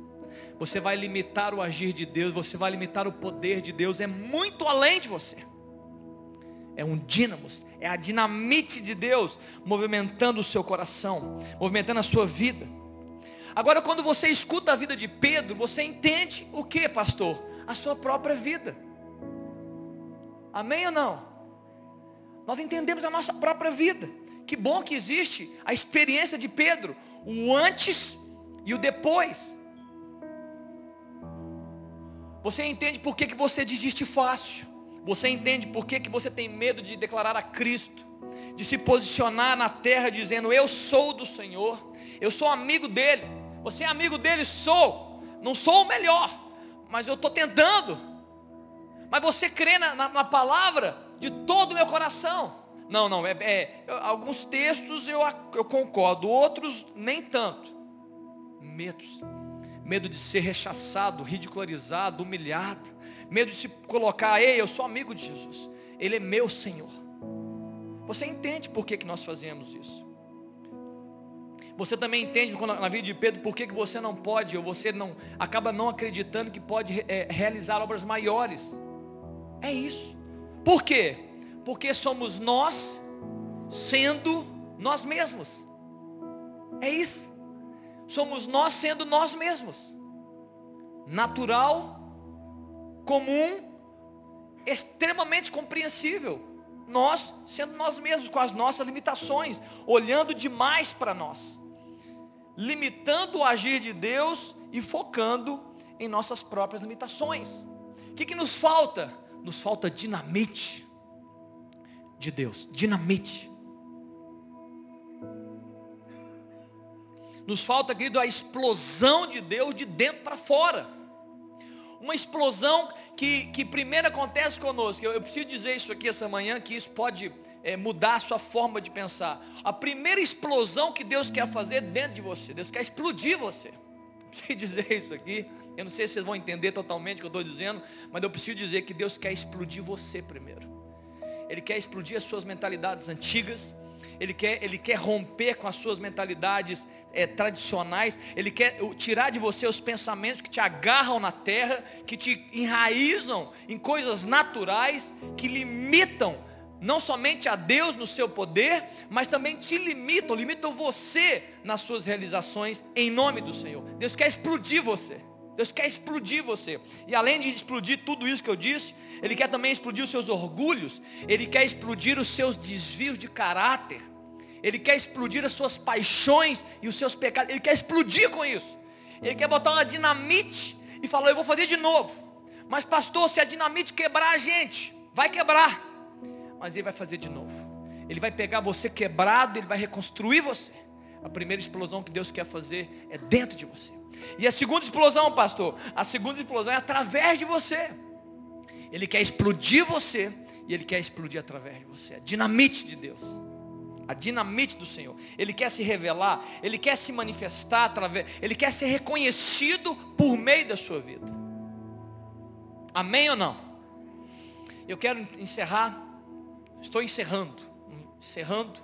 Você vai limitar o agir de Deus, você vai limitar o poder de Deus, é muito além de você. É um dínamo, é a dinamite de Deus movimentando o seu coração, movimentando a sua vida. Agora, quando você escuta a vida de Pedro, você entende o que, pastor? A sua própria vida. Amém ou não? Nós entendemos a nossa própria vida. Que bom que existe a experiência de Pedro, o antes e o depois. Você entende por que, que você desiste fácil. Você entende por que, que você tem medo de declarar a Cristo. De se posicionar na terra dizendo, eu sou do Senhor. Eu sou amigo dele. Você é amigo dele? Sou. Não sou o melhor. Mas eu estou tentando. Mas você crê na, na, na palavra de todo o meu coração. Não, não, é, é, alguns textos eu, eu concordo, outros nem tanto. Medos. Medo de ser rechaçado, ridicularizado, humilhado. Medo de se colocar, ei, eu sou amigo de Jesus. Ele é meu Senhor. Você entende por que, que nós fazemos isso? Você também entende na vida de Pedro por que, que você não pode, ou você não acaba não acreditando que pode é, realizar obras maiores. É isso. Por quê? Porque somos nós sendo nós mesmos. É isso. Somos nós sendo nós mesmos. Natural, comum, extremamente compreensível. Nós sendo nós mesmos, com as nossas limitações, olhando demais para nós, limitando o agir de Deus e focando em nossas próprias limitações. O que, que nos falta? Nos falta dinamite de Deus, dinamite. Nos falta, querido, a explosão de Deus de dentro para fora. Uma explosão que, que primeiro acontece conosco. Eu, eu preciso dizer isso aqui essa manhã, que isso pode é, mudar a sua forma de pensar. A primeira explosão que Deus quer fazer dentro de você. Deus quer explodir você. Preciso dizer isso aqui. Eu não sei se vocês vão entender totalmente o que eu estou dizendo, mas eu preciso dizer que Deus quer explodir você primeiro. Ele quer explodir as suas mentalidades antigas. Ele quer, ele quer romper com as suas mentalidades é, tradicionais, Ele quer tirar de você os pensamentos que te agarram na terra, que te enraizam em coisas naturais, que limitam não somente a Deus no seu poder, mas também te limitam, limitam você nas suas realizações em nome do Senhor. Deus quer explodir você. Deus quer explodir você. E além de explodir tudo isso que eu disse, Ele quer também explodir os seus orgulhos, Ele quer explodir os seus desvios de caráter. Ele quer explodir as suas paixões e os seus pecados. Ele quer explodir com isso. Ele quer botar uma dinamite e falar, eu vou fazer de novo. Mas pastor, se a dinamite quebrar a gente, vai quebrar. Mas ele vai fazer de novo. Ele vai pegar você quebrado, ele vai reconstruir você. A primeira explosão que Deus quer fazer é dentro de você. E a segunda explosão, pastor, a segunda explosão é através de você. Ele quer explodir você e ele quer explodir através de você. A dinamite de Deus a dinamite do Senhor. Ele quer se revelar, ele quer se manifestar através, ele quer ser reconhecido por meio da sua vida. Amém ou não? Eu quero encerrar, estou encerrando, encerrando.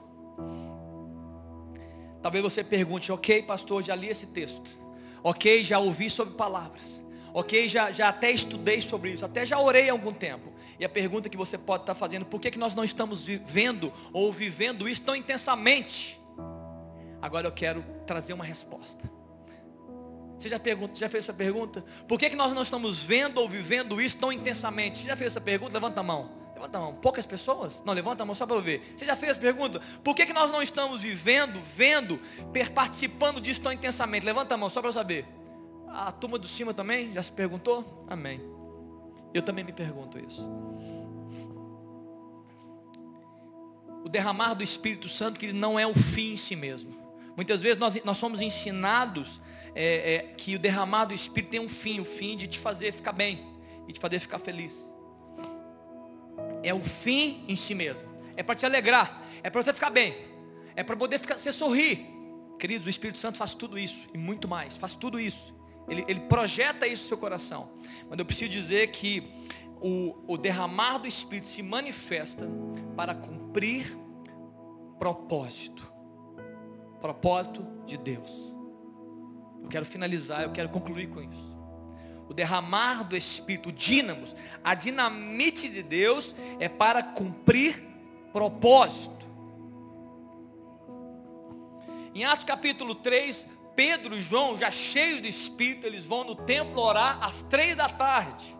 Talvez você pergunte, ok, pastor, já li esse texto. Ok, já ouvi sobre palavras. Ok, já, já até estudei sobre isso, até já orei há algum tempo. E a pergunta que você pode estar fazendo, por que, que nós não estamos vivendo ou vivendo isso tão intensamente? Agora eu quero trazer uma resposta. Você já, pergunta, já fez essa pergunta? Por que, que nós não estamos vendo ou vivendo isso tão intensamente? Você já fez essa pergunta? Levanta a mão. Levanta a mão. Poucas pessoas? Não, levanta a mão só para eu ver. Você já fez essa pergunta? Por que, que nós não estamos vivendo, vendo, participando disso tão intensamente? Levanta a mão só para eu saber. A turma do cima também já se perguntou? Amém. Eu também me pergunto isso. O derramar do Espírito Santo, que ele não é o fim em si mesmo. Muitas vezes nós, nós somos ensinados é, é, que o derramar do Espírito tem um fim, o fim de te fazer ficar bem e te fazer ficar feliz. É o fim em si mesmo. É para te alegrar, é para você ficar bem, é para poder ficar, você sorrir. Queridos, o Espírito Santo faz tudo isso e muito mais, faz tudo isso. Ele, ele projeta isso no seu coração. Mas eu preciso dizer que o, o derramar do Espírito se manifesta para cumprir propósito. Propósito de Deus. Eu quero finalizar, eu quero concluir com isso. O derramar do Espírito, o dínamos, a dinamite de Deus é para cumprir propósito. Em Atos capítulo 3, Pedro e João, já cheios de espírito, eles vão no templo orar às três da tarde.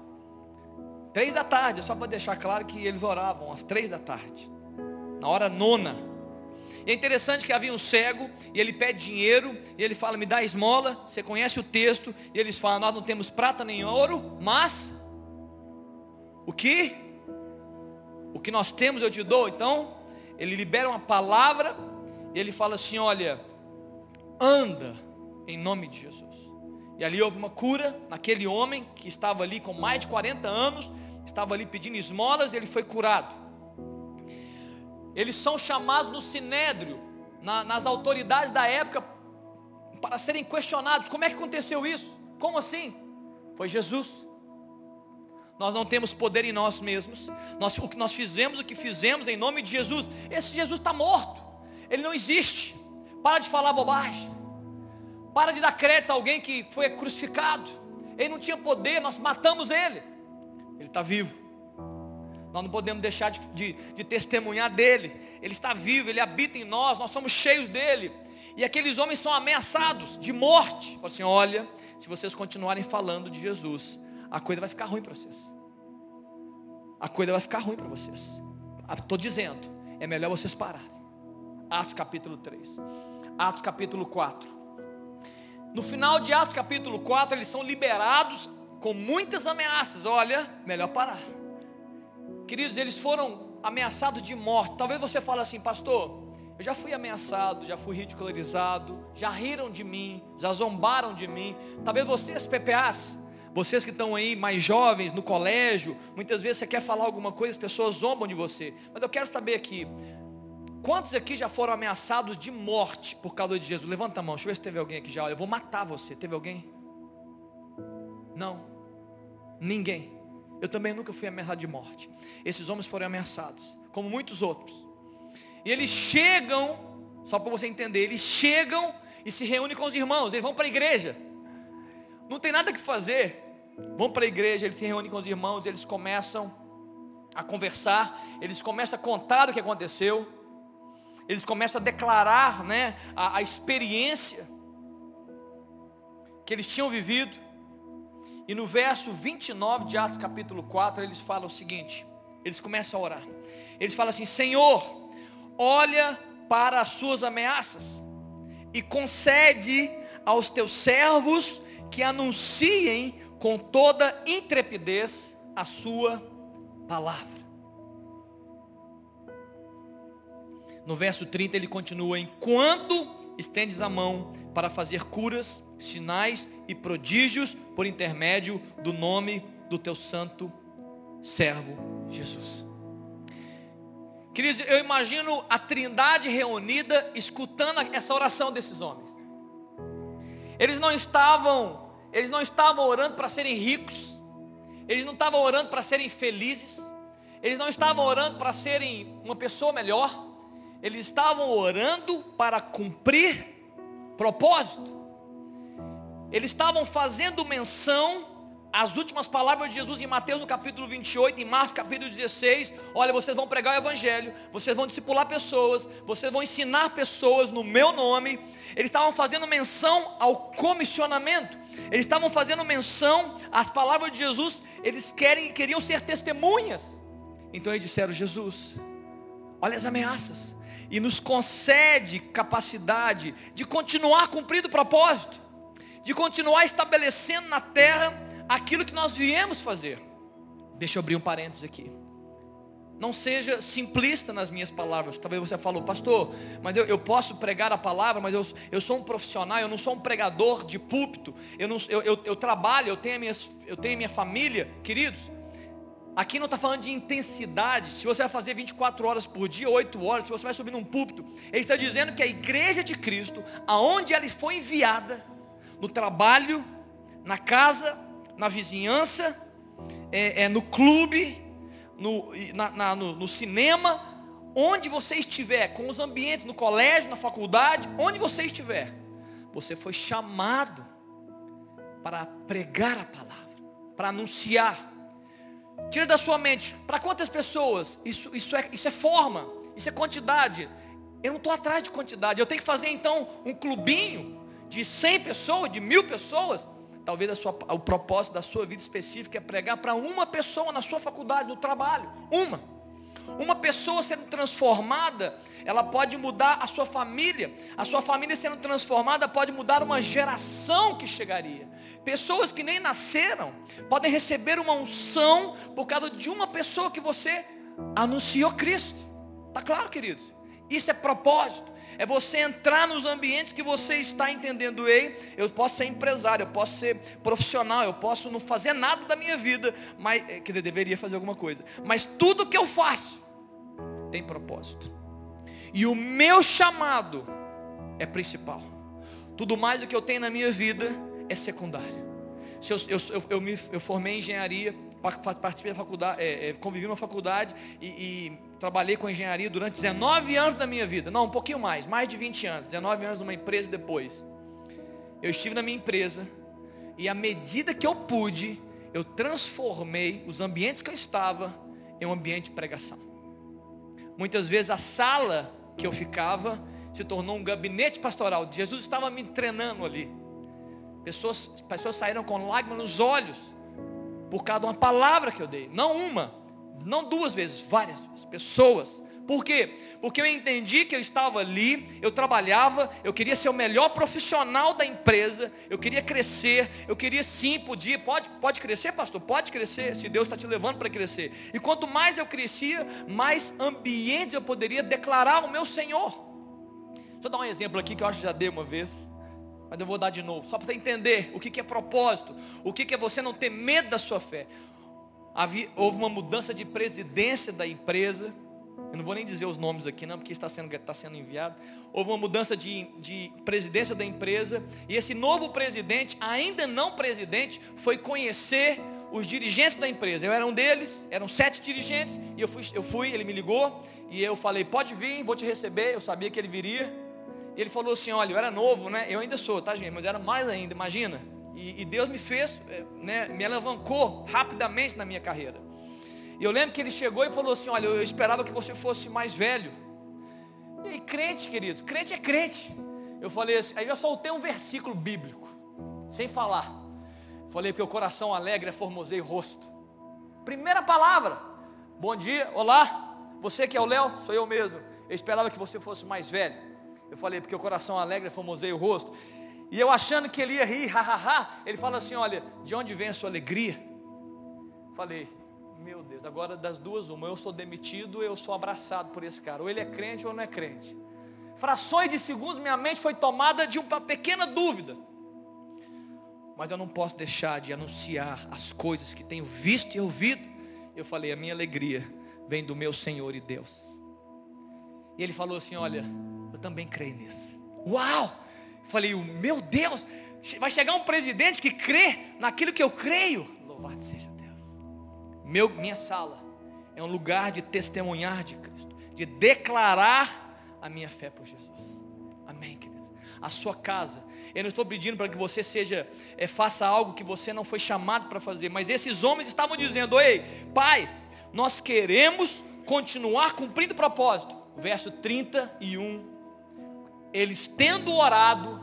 Três da tarde, só para deixar claro que eles oravam às três da tarde. Na hora nona. E é interessante que havia um cego, e ele pede dinheiro, e ele fala, me dá esmola, você conhece o texto, e eles falam, nós não temos prata nem ouro, mas o que? O que nós temos eu te dou. Então, ele libera uma palavra, e ele fala assim, olha, anda em nome de Jesus. E ali houve uma cura naquele homem que estava ali com mais de 40 anos, estava ali pedindo esmolas e ele foi curado. Eles são chamados no sinédrio, na, nas autoridades da época, para serem questionados. Como é que aconteceu isso? Como assim? Foi Jesus. Nós não temos poder em nós mesmos. Nós, o que nós fizemos, o que fizemos em nome de Jesus. Esse Jesus está morto. Ele não existe. Para de falar bobagem. Para de dar crédito a alguém que foi crucificado. Ele não tinha poder, nós matamos ele. Ele está vivo. Nós não podemos deixar de, de, de, testemunhar dele. Ele está vivo, ele habita em nós, nós somos cheios dele. E aqueles homens são ameaçados de morte. Fala assim: olha, se vocês continuarem falando de Jesus, a coisa vai ficar ruim para vocês. A coisa vai ficar ruim para vocês. Estou ah, dizendo, é melhor vocês pararem. Atos capítulo 3. Atos capítulo 4. No final de Atos capítulo 4, eles são liberados com muitas ameaças. Olha, melhor parar. Queridos, eles foram ameaçados de morte. Talvez você fale assim, pastor, eu já fui ameaçado, já fui ridicularizado, já riram de mim, já zombaram de mim. Talvez vocês, PPAs, vocês que estão aí mais jovens, no colégio, muitas vezes você quer falar alguma coisa, as pessoas zombam de você. Mas eu quero saber aqui, quantos aqui já foram ameaçados de morte por causa de Jesus? Levanta a mão, deixa eu ver se teve alguém aqui já. Olha, eu vou matar você. Teve alguém? Não. Ninguém. Eu também nunca fui ameaçado de morte. Esses homens foram ameaçados, como muitos outros. E eles chegam, só para você entender, eles chegam e se reúnem com os irmãos, eles vão para a igreja. Não tem nada que fazer. Vão para a igreja, eles se reúnem com os irmãos, eles começam a conversar, eles começam a contar o que aconteceu, eles começam a declarar né, a, a experiência que eles tinham vivido. E no verso 29 de Atos capítulo 4, eles falam o seguinte: eles começam a orar. Eles falam assim: Senhor, olha para as suas ameaças e concede aos teus servos que anunciem com toda intrepidez a sua palavra. No verso 30 ele continua: Enquanto estendes a mão para fazer curas, sinais e prodígios por intermédio do nome do teu santo servo Jesus. Queridos, eu imagino a trindade reunida escutando essa oração desses homens. Eles não estavam, eles não estavam orando para serem ricos. Eles não estavam orando para serem felizes. Eles não estavam orando para serem uma pessoa melhor. Eles estavam orando para cumprir propósito. Eles estavam fazendo menção às últimas palavras de Jesus em Mateus no capítulo 28, em Marcos capítulo 16. Olha, vocês vão pregar o evangelho, vocês vão discipular pessoas, vocês vão ensinar pessoas no meu nome. Eles estavam fazendo menção ao comissionamento. Eles estavam fazendo menção às palavras de Jesus. Eles querem, queriam ser testemunhas. Então eles disseram: Jesus, olha as ameaças e nos concede capacidade de continuar cumprindo o propósito, de continuar estabelecendo na terra aquilo que nós viemos fazer. Deixa eu abrir um parênteses aqui. Não seja simplista nas minhas palavras. Talvez você falou, pastor, mas eu, eu posso pregar a palavra, mas eu, eu sou um profissional, eu não sou um pregador de púlpito. Eu, não, eu, eu, eu trabalho, eu tenho, a minha, eu tenho minha família. Queridos, Aqui não está falando de intensidade, se você vai fazer 24 horas por dia, 8 horas, se você vai subir num púlpito. Ele está dizendo que a igreja de Cristo, aonde ela foi enviada, no trabalho, na casa, na vizinhança, é, é no clube, no, na, na, no, no cinema, onde você estiver, com os ambientes, no colégio, na faculdade, onde você estiver, você foi chamado para pregar a palavra, para anunciar Tira da sua mente, para quantas pessoas? Isso, isso, é, isso é forma, isso é quantidade. Eu não estou atrás de quantidade. Eu tenho que fazer então um clubinho de 100 pessoas, de mil pessoas. Talvez sua, o propósito da sua vida específica é pregar para uma pessoa na sua faculdade, no trabalho. Uma. Uma pessoa sendo transformada, ela pode mudar a sua família. A sua família sendo transformada pode mudar uma geração que chegaria. Pessoas que nem nasceram podem receber uma unção por causa de uma pessoa que você anunciou Cristo. Tá claro, queridos? Isso é propósito. É você entrar nos ambientes que você está entendendo, ei, eu posso ser empresário, eu posso ser profissional, eu posso não fazer nada da minha vida, mas eh, que deveria fazer alguma coisa. Mas tudo que eu faço tem propósito. E o meu chamado é principal. Tudo mais do que eu tenho na minha vida é secundário. Se eu, eu, eu, me, eu formei em engenharia, participei da faculdade, é, é, convivi numa faculdade e, e, trabalhei com engenharia durante 19 anos da minha vida. Não, um pouquinho mais, mais de 20 anos. 19 anos numa empresa depois. Eu estive na minha empresa e à medida que eu pude, eu transformei os ambientes que eu estava em um ambiente de pregação. Muitas vezes a sala que eu ficava se tornou um gabinete pastoral. Jesus estava me treinando ali. Pessoas, pessoas saíram com lágrimas nos olhos por causa de uma palavra que eu dei. Não uma, não duas vezes, várias vezes. Pessoas. Por quê? Porque eu entendi que eu estava ali, eu trabalhava, eu queria ser o melhor profissional da empresa, eu queria crescer, eu queria sim, podia, pode, pode crescer, pastor, pode crescer, se Deus está te levando para crescer. E quanto mais eu crescia, mais ambientes eu poderia declarar o meu Senhor. Deixa eu dar um exemplo aqui que eu acho que já dei uma vez mas eu vou dar de novo, só para você entender o que, que é propósito, o que, que é você não ter medo da sua fé. Havia, houve uma mudança de presidência da empresa, eu não vou nem dizer os nomes aqui não, porque está sendo, está sendo enviado. Houve uma mudança de, de presidência da empresa, e esse novo presidente, ainda não presidente, foi conhecer os dirigentes da empresa. Eu era um deles, eram sete dirigentes, e eu fui, eu fui, ele me ligou, e eu falei, pode vir, vou te receber, eu sabia que ele viria. Ele falou assim, olha, eu era novo, né? Eu ainda sou, tá gente? Mas era mais ainda, imagina. E, e Deus me fez, é, né? Me alavancou rapidamente na minha carreira. E eu lembro que ele chegou e falou assim, olha, eu esperava que você fosse mais velho. E crente, queridos, crente é crente. Eu falei assim, aí eu soltei um versículo bíblico, sem falar. Falei que o coração alegre é formoseio rosto. Primeira palavra. Bom dia, olá. Você que é o Léo, sou eu mesmo. Eu esperava que você fosse mais velho. Eu falei, porque o coração alegre formoseia o rosto. E eu achando que ele ia rir, hahaha, ele fala assim, olha, de onde vem a sua alegria? Falei, meu Deus, agora das duas uma, eu sou demitido, eu sou abraçado por esse cara. Ou ele é crente ou não é crente. Frações de segundos, minha mente foi tomada de uma pequena dúvida. Mas eu não posso deixar de anunciar as coisas que tenho visto e ouvido. Eu falei, a minha alegria vem do meu Senhor e Deus. E ele falou assim, olha, eu também creio nisso. Uau! Falei, meu Deus, vai chegar um presidente que crê naquilo que eu creio. Louvado seja Deus. Meu, minha sala é um lugar de testemunhar de Cristo, de declarar a minha fé por Jesus. Amém, queridos. A sua casa. Eu não estou pedindo para que você seja, é, faça algo que você não foi chamado para fazer, mas esses homens estavam dizendo: Ei, pai, nós queremos continuar cumprindo o propósito. Verso 31 eles tendo orado,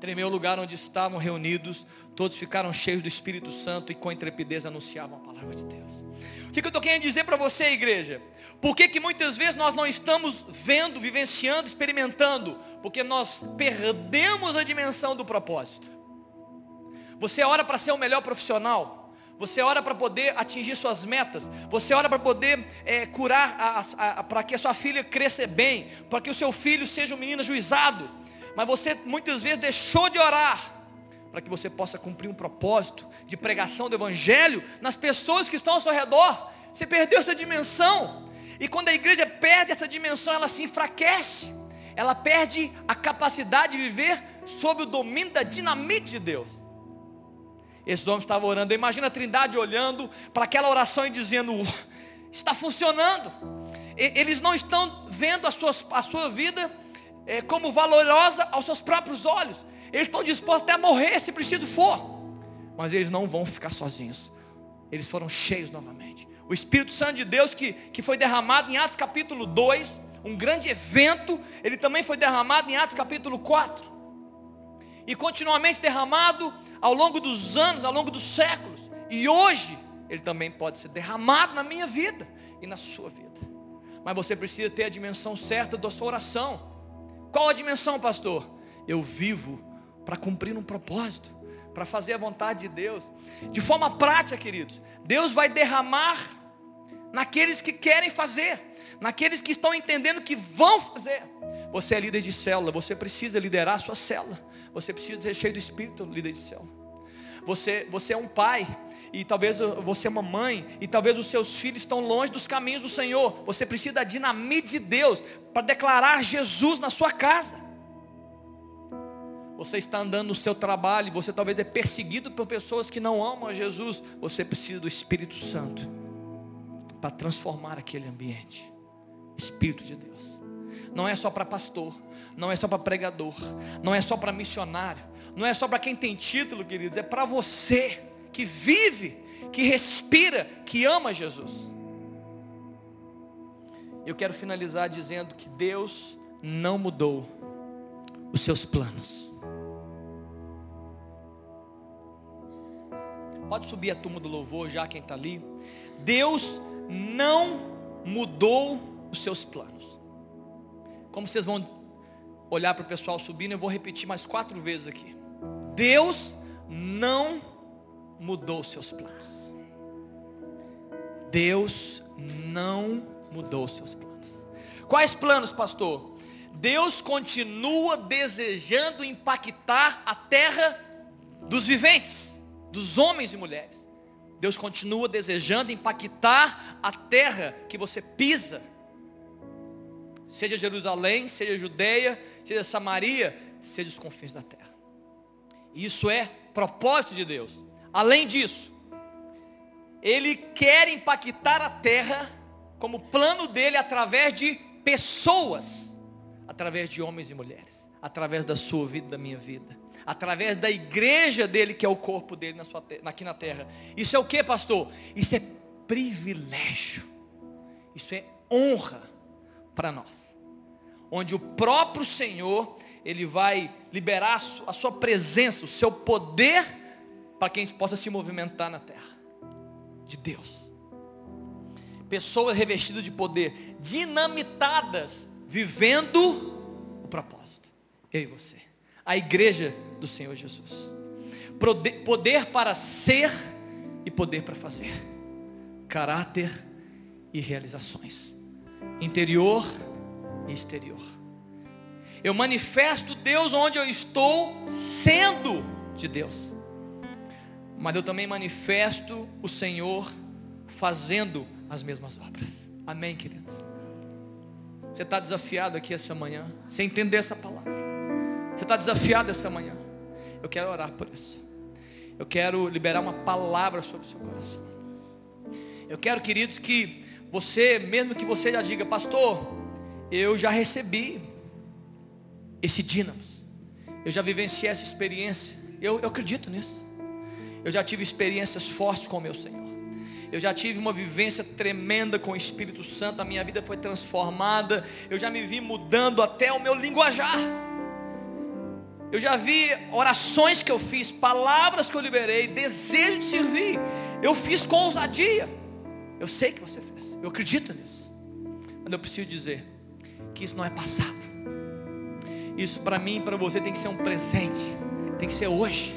tremeu o lugar onde estavam reunidos, todos ficaram cheios do Espírito Santo e com intrepidez anunciavam a palavra de Deus. O que, eu estou querendo dizer para você, igreja? Por que, que muitas vezes nós não estamos vendo, vivenciando, experimentando? Porque nós perdemos a dimensão do propósito. Você ora para ser o melhor profissional, você ora para poder atingir suas metas. Você ora para poder é, curar, para que a sua filha cresça bem, para que o seu filho seja um menino juizado. Mas você muitas vezes deixou de orar para que você possa cumprir um propósito de pregação do Evangelho nas pessoas que estão ao seu redor. Você perdeu essa dimensão. E quando a igreja perde essa dimensão, ela se enfraquece. Ela perde a capacidade de viver sob o domínio da dinamite de Deus. Esses homens estavam orando. Imagina a trindade olhando para aquela oração e dizendo: está funcionando. Eles não estão vendo a sua, a sua vida é, como valorosa aos seus próprios olhos. Eles estão dispostos até a morrer se preciso for. Mas eles não vão ficar sozinhos. Eles foram cheios novamente. O Espírito Santo de Deus que, que foi derramado em Atos capítulo 2, um grande evento, ele também foi derramado em Atos capítulo 4. E continuamente derramado ao longo dos anos, ao longo dos séculos. E hoje, ele também pode ser derramado na minha vida e na sua vida. Mas você precisa ter a dimensão certa da sua oração. Qual a dimensão, pastor? Eu vivo para cumprir um propósito, para fazer a vontade de Deus. De forma prática, queridos, Deus vai derramar naqueles que querem fazer, naqueles que estão entendendo que vão fazer. Você é líder de célula, você precisa liderar a sua célula. Você precisa ser cheio do Espírito, líder de célula. Você, você é um pai, e talvez você é uma mãe, e talvez os seus filhos estão longe dos caminhos do Senhor. Você precisa da dinamite de Deus para declarar Jesus na sua casa. Você está andando no seu trabalho, você talvez é perseguido por pessoas que não amam a Jesus. Você precisa do Espírito Santo para transformar aquele ambiente. Espírito de Deus. Não é só para pastor, não é só para pregador, não é só para missionário, não é só para quem tem título, queridos, é para você que vive, que respira, que ama Jesus. Eu quero finalizar dizendo que Deus não mudou os seus planos. Pode subir a turma do louvor já, quem está ali. Deus não mudou os seus planos. Como vocês vão olhar para o pessoal subindo, eu vou repetir mais quatro vezes aqui. Deus não mudou seus planos. Deus não mudou seus planos. Quais planos, pastor? Deus continua desejando impactar a terra dos viventes, dos homens e mulheres. Deus continua desejando impactar a terra que você pisa. Seja Jerusalém, seja Judeia, seja Samaria, seja os confins da terra. Isso é propósito de Deus. Além disso, Ele quer impactar a terra como plano dele através de pessoas, através de homens e mulheres, através da sua vida, da minha vida, através da igreja dele, que é o corpo dele na sua, aqui na terra. Isso é o que, pastor? Isso é privilégio, isso é honra para nós, onde o próprio Senhor, Ele vai liberar a sua presença, o seu poder, para quem possa se movimentar na terra, de Deus pessoas revestidas de poder, dinamitadas, vivendo o propósito. Eu e você. A igreja do Senhor Jesus. Poder para ser e poder para fazer. Caráter e realizações. Interior e exterior. Eu manifesto Deus onde eu estou sendo de Deus. Mas eu também manifesto o Senhor fazendo as mesmas obras. Amém, queridos? Você está desafiado aqui essa manhã, sem entender essa palavra. Você está desafiado essa manhã. Eu quero orar por isso. Eu quero liberar uma palavra sobre o seu coração. Eu quero, queridos, que você, mesmo que você já diga, pastor, eu já recebi esse dínamos. Eu já vivenciei essa experiência. Eu, eu acredito nisso. Eu já tive experiências fortes com o meu Senhor. Eu já tive uma vivência tremenda com o Espírito Santo, a minha vida foi transformada. Eu já me vi mudando até o meu linguajar. Eu já vi orações que eu fiz, palavras que eu liberei, desejo de servir. Eu fiz com ousadia. Eu sei que você fez. Eu acredito nisso. Mas eu preciso dizer que isso não é passado. Isso para mim e para você tem que ser um presente. Tem que ser hoje.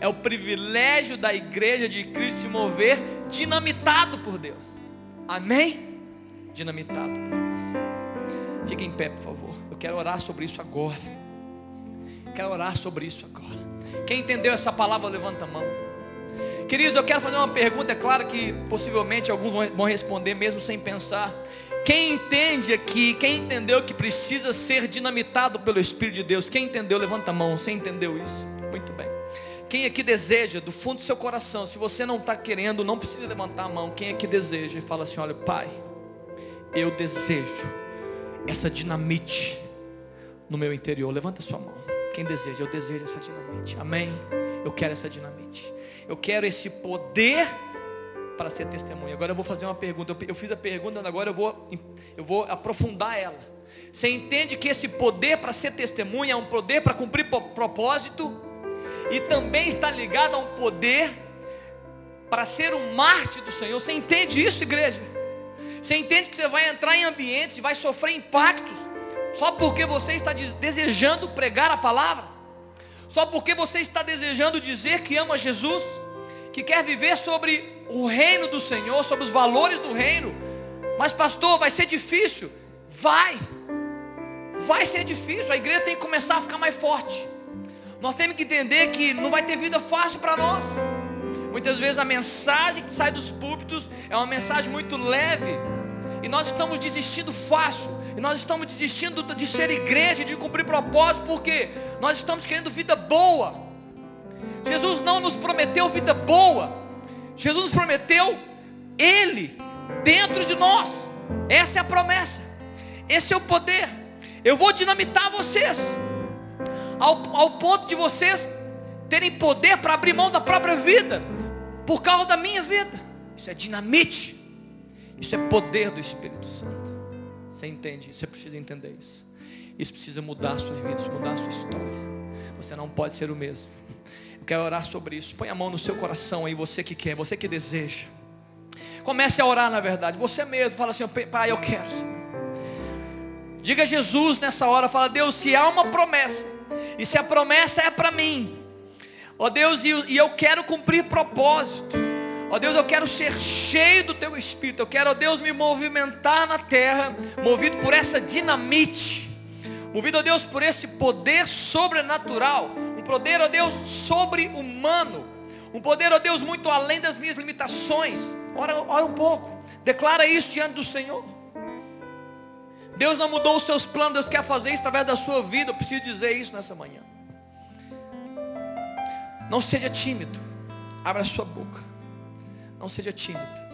É o privilégio da igreja de Cristo se mover dinamitado por Deus. Amém? Dinamitado por Deus. Fique em pé, por favor. Eu quero orar sobre isso agora. quero orar sobre isso agora. Quem entendeu essa palavra, levanta a mão. Queridos, eu quero fazer uma pergunta. É claro que possivelmente alguns vão responder mesmo sem pensar. Quem entende aqui, quem entendeu que precisa ser dinamitado pelo Espírito de Deus? Quem entendeu, levanta a mão. Você entendeu isso? Muito bem. Quem aqui deseja, do fundo do seu coração, se você não está querendo, não precisa levantar a mão. Quem aqui deseja e fala assim: olha, Pai, eu desejo essa dinamite no meu interior. Levanta a sua mão. Quem deseja, eu desejo essa dinamite. Amém. Eu quero essa dinamite. Eu quero esse poder para ser testemunha. Agora eu vou fazer uma pergunta. Eu fiz a pergunta, agora eu vou, eu vou aprofundar ela. Você entende que esse poder para ser testemunha é um poder para cumprir propósito? e também está ligado a um poder para ser um mártir do Senhor. Você entende isso, igreja? Você entende que você vai entrar em ambientes e vai sofrer impactos só porque você está desejando pregar a palavra? Só porque você está desejando dizer que ama Jesus? Que quer viver sobre o reino do Senhor, sobre os valores do reino? Mas pastor, vai ser difícil. Vai. Vai ser difícil. A igreja tem que começar a ficar mais forte. Nós temos que entender que não vai ter vida fácil para nós. Muitas vezes a mensagem que sai dos púlpitos é uma mensagem muito leve. E nós estamos desistindo fácil. E nós estamos desistindo de ser igreja, de cumprir propósito, porque nós estamos querendo vida boa. Jesus não nos prometeu vida boa. Jesus nos prometeu Ele dentro de nós. Essa é a promessa. Esse é o poder. Eu vou dinamitar vocês. Ao, ao ponto de vocês terem poder para abrir mão da própria vida. Por causa da minha vida. Isso é dinamite. Isso é poder do Espírito Santo. Você entende? Você precisa entender isso. Isso precisa mudar a sua vida, mudar a sua história. Você não pode ser o mesmo. Eu quero orar sobre isso. Põe a mão no seu coração aí, você que quer, você que deseja. Comece a orar na verdade. Você mesmo fala assim, pai, eu quero. Diga a Jesus nessa hora, fala, Deus, se há uma promessa, e se a promessa é para mim, ó Deus, e eu quero cumprir propósito. Ó Deus, eu quero ser cheio do teu espírito. Eu quero, ó Deus, me movimentar na terra, movido por essa dinamite. Movido, ó Deus, por esse poder sobrenatural. Um poder, ó Deus, sobre-humano. Um poder, ó Deus, muito além das minhas limitações. Ora, ora um pouco. Declara isso diante do Senhor. Deus não mudou os seus planos, Deus quer fazer isso através da sua vida. Eu preciso dizer isso nessa manhã. Não seja tímido. Abra a sua boca. Não seja tímido.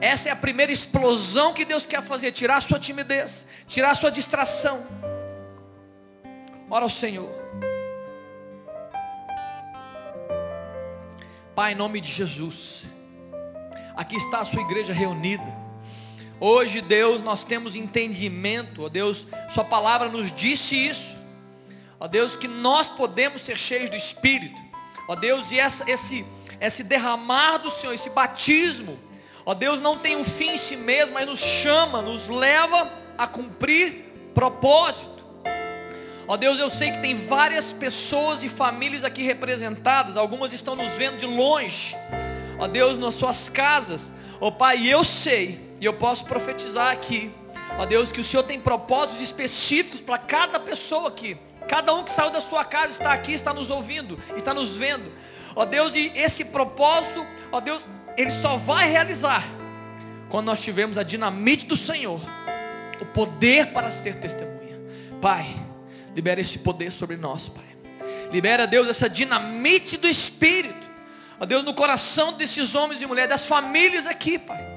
Essa é a primeira explosão que Deus quer fazer, tirar a sua timidez, tirar a sua distração. Ora ao Senhor. Pai, em nome de Jesus. Aqui está a sua igreja reunida. Hoje, Deus, nós temos entendimento, ó Deus, Sua palavra nos disse isso. Ó Deus, que nós podemos ser cheios do Espírito. Ó Deus, e essa, esse esse derramar do Senhor, esse batismo, ó Deus não tem um fim em si mesmo, mas nos chama, nos leva a cumprir propósito. Ó Deus, eu sei que tem várias pessoas e famílias aqui representadas, algumas estão nos vendo de longe. Ó Deus, nas suas casas. Ó Pai, eu sei, e eu posso profetizar aqui, ó Deus, que o Senhor tem propósitos específicos para cada pessoa aqui. Cada um que saiu da sua casa está aqui, está nos ouvindo, está nos vendo. Ó Deus, e esse propósito, ó Deus, ele só vai realizar quando nós tivermos a dinamite do Senhor, o poder para ser testemunha. Pai, libera esse poder sobre nós, Pai. Libera, Deus, essa dinamite do Espírito. Ó Deus, no coração desses homens e mulheres, das famílias aqui, Pai.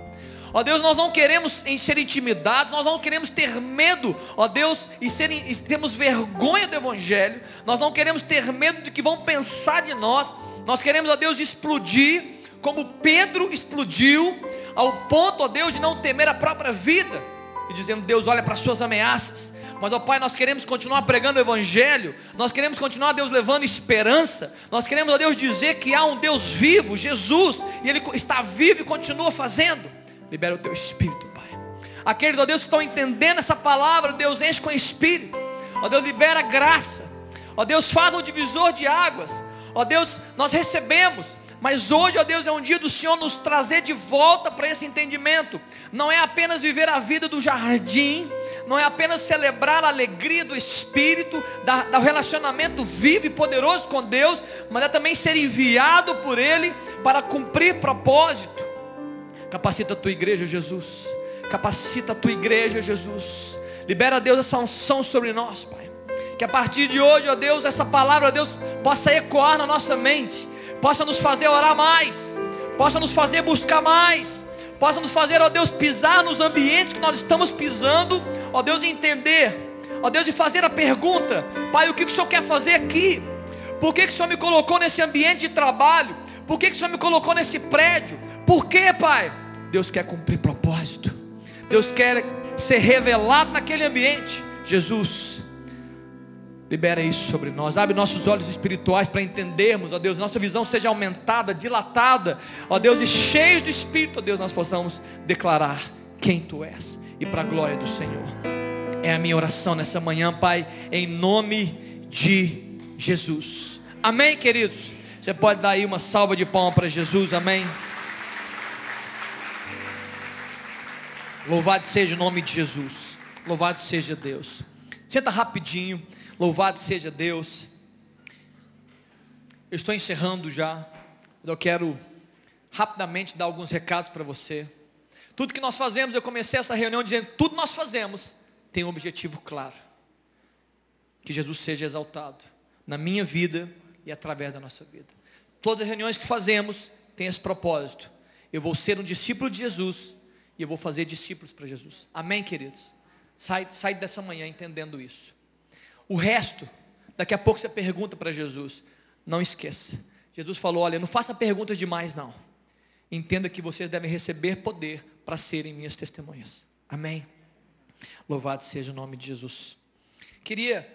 Ó Deus, nós não queremos em ser intimidados, nós não queremos ter medo, ó Deus, e, ser, e temos vergonha do Evangelho, nós não queremos ter medo de que vão pensar de nós, nós queremos, ó Deus, explodir como Pedro explodiu, ao ponto, ó Deus, de não temer a própria vida, e dizendo, Deus, olha para as suas ameaças. Mas, ó Pai, nós queremos continuar pregando o Evangelho, nós queremos continuar, Deus, levando esperança, nós queremos, ó Deus, dizer que há um Deus vivo, Jesus, e Ele está vivo e continua fazendo. Libera o teu Espírito, Pai. Aqueles, ó Deus, que estão entendendo essa palavra, Deus, enche com o Espírito, ó Deus, libera graça, ó Deus, faz um divisor de águas, Ó Deus, nós recebemos, mas hoje, ó Deus, é um dia do Senhor nos trazer de volta para esse entendimento. Não é apenas viver a vida do jardim, não é apenas celebrar a alegria do Espírito, da, do relacionamento vivo e poderoso com Deus, mas é também ser enviado por Ele para cumprir propósito. Capacita a tua igreja, Jesus. Capacita a tua igreja, Jesus. Libera, Deus, essa unção sobre nós, Pai. Que a partir de hoje, ó Deus, essa palavra, ó Deus, possa ecoar na nossa mente, possa nos fazer orar mais, possa nos fazer buscar mais, possa nos fazer, ó Deus, pisar nos ambientes que nós estamos pisando, ó Deus, entender, ó Deus, e fazer a pergunta, Pai, o que, que o Senhor quer fazer aqui? Por que, que o Senhor me colocou nesse ambiente de trabalho? Por que, que o Senhor me colocou nesse prédio? Por que, Pai? Deus quer cumprir propósito. Deus quer ser revelado naquele ambiente. Jesus, Libera isso sobre nós. Abre nossos olhos espirituais para entendermos, ó Deus, nossa visão seja aumentada, dilatada, ó Deus, e cheios do Espírito, ó Deus, nós possamos declarar quem Tu és e para a glória do Senhor. É a minha oração nessa manhã, Pai, em nome de Jesus. Amém, queridos? Você pode dar aí uma salva de palmas para Jesus, amém? Louvado seja o nome de Jesus. Louvado seja Deus. Senta rapidinho. Louvado seja Deus. Eu estou encerrando já. Eu quero rapidamente dar alguns recados para você. Tudo que nós fazemos, eu comecei essa reunião dizendo, tudo nós fazemos tem um objetivo claro: que Jesus seja exaltado na minha vida e através da nossa vida. Todas as reuniões que fazemos têm esse propósito. Eu vou ser um discípulo de Jesus e eu vou fazer discípulos para Jesus. Amém, queridos? Sai, sai dessa manhã entendendo isso. O resto, daqui a pouco você pergunta para Jesus. Não esqueça. Jesus falou: olha, não faça perguntas demais, não. Entenda que vocês devem receber poder para serem minhas testemunhas. Amém. Louvado seja o nome de Jesus. Queria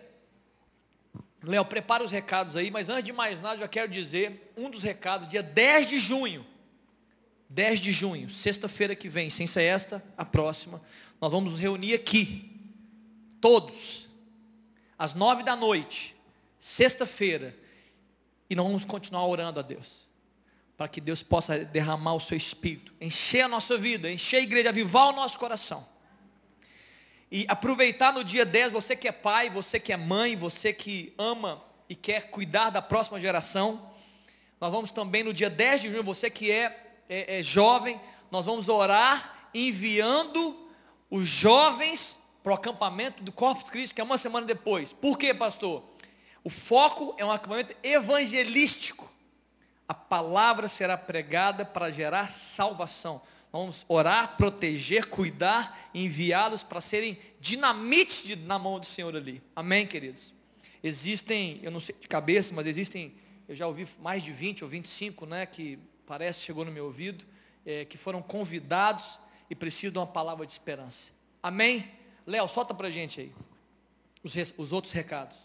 Léo, prepara os recados aí, mas antes de mais nada, já quero dizer um dos recados, dia 10 de junho. 10 de junho, sexta-feira que vem, sem ser esta, a próxima, nós vamos nos reunir aqui, todos, às nove da noite, sexta-feira, e nós vamos continuar orando a Deus, para que Deus possa derramar o seu espírito, encher a nossa vida, encher a igreja, avivar o nosso coração. E aproveitar no dia 10, você que é pai, você que é mãe, você que ama e quer cuidar da próxima geração. Nós vamos também no dia 10 de junho, você que é, é, é jovem, nós vamos orar enviando os jovens para o acampamento do Corpus Christi, que é uma semana depois. Por quê, pastor? O foco é um acampamento evangelístico. A palavra será pregada para gerar salvação. Vamos orar, proteger, cuidar, enviá-los para serem dinamites de, na mão do Senhor ali. Amém, queridos? Existem, eu não sei de cabeça, mas existem, eu já ouvi mais de 20 ou 25, né, que parece chegou no meu ouvido, é, que foram convidados e precisam de uma palavra de esperança. Amém? Léo, solta para gente aí os, os outros recados.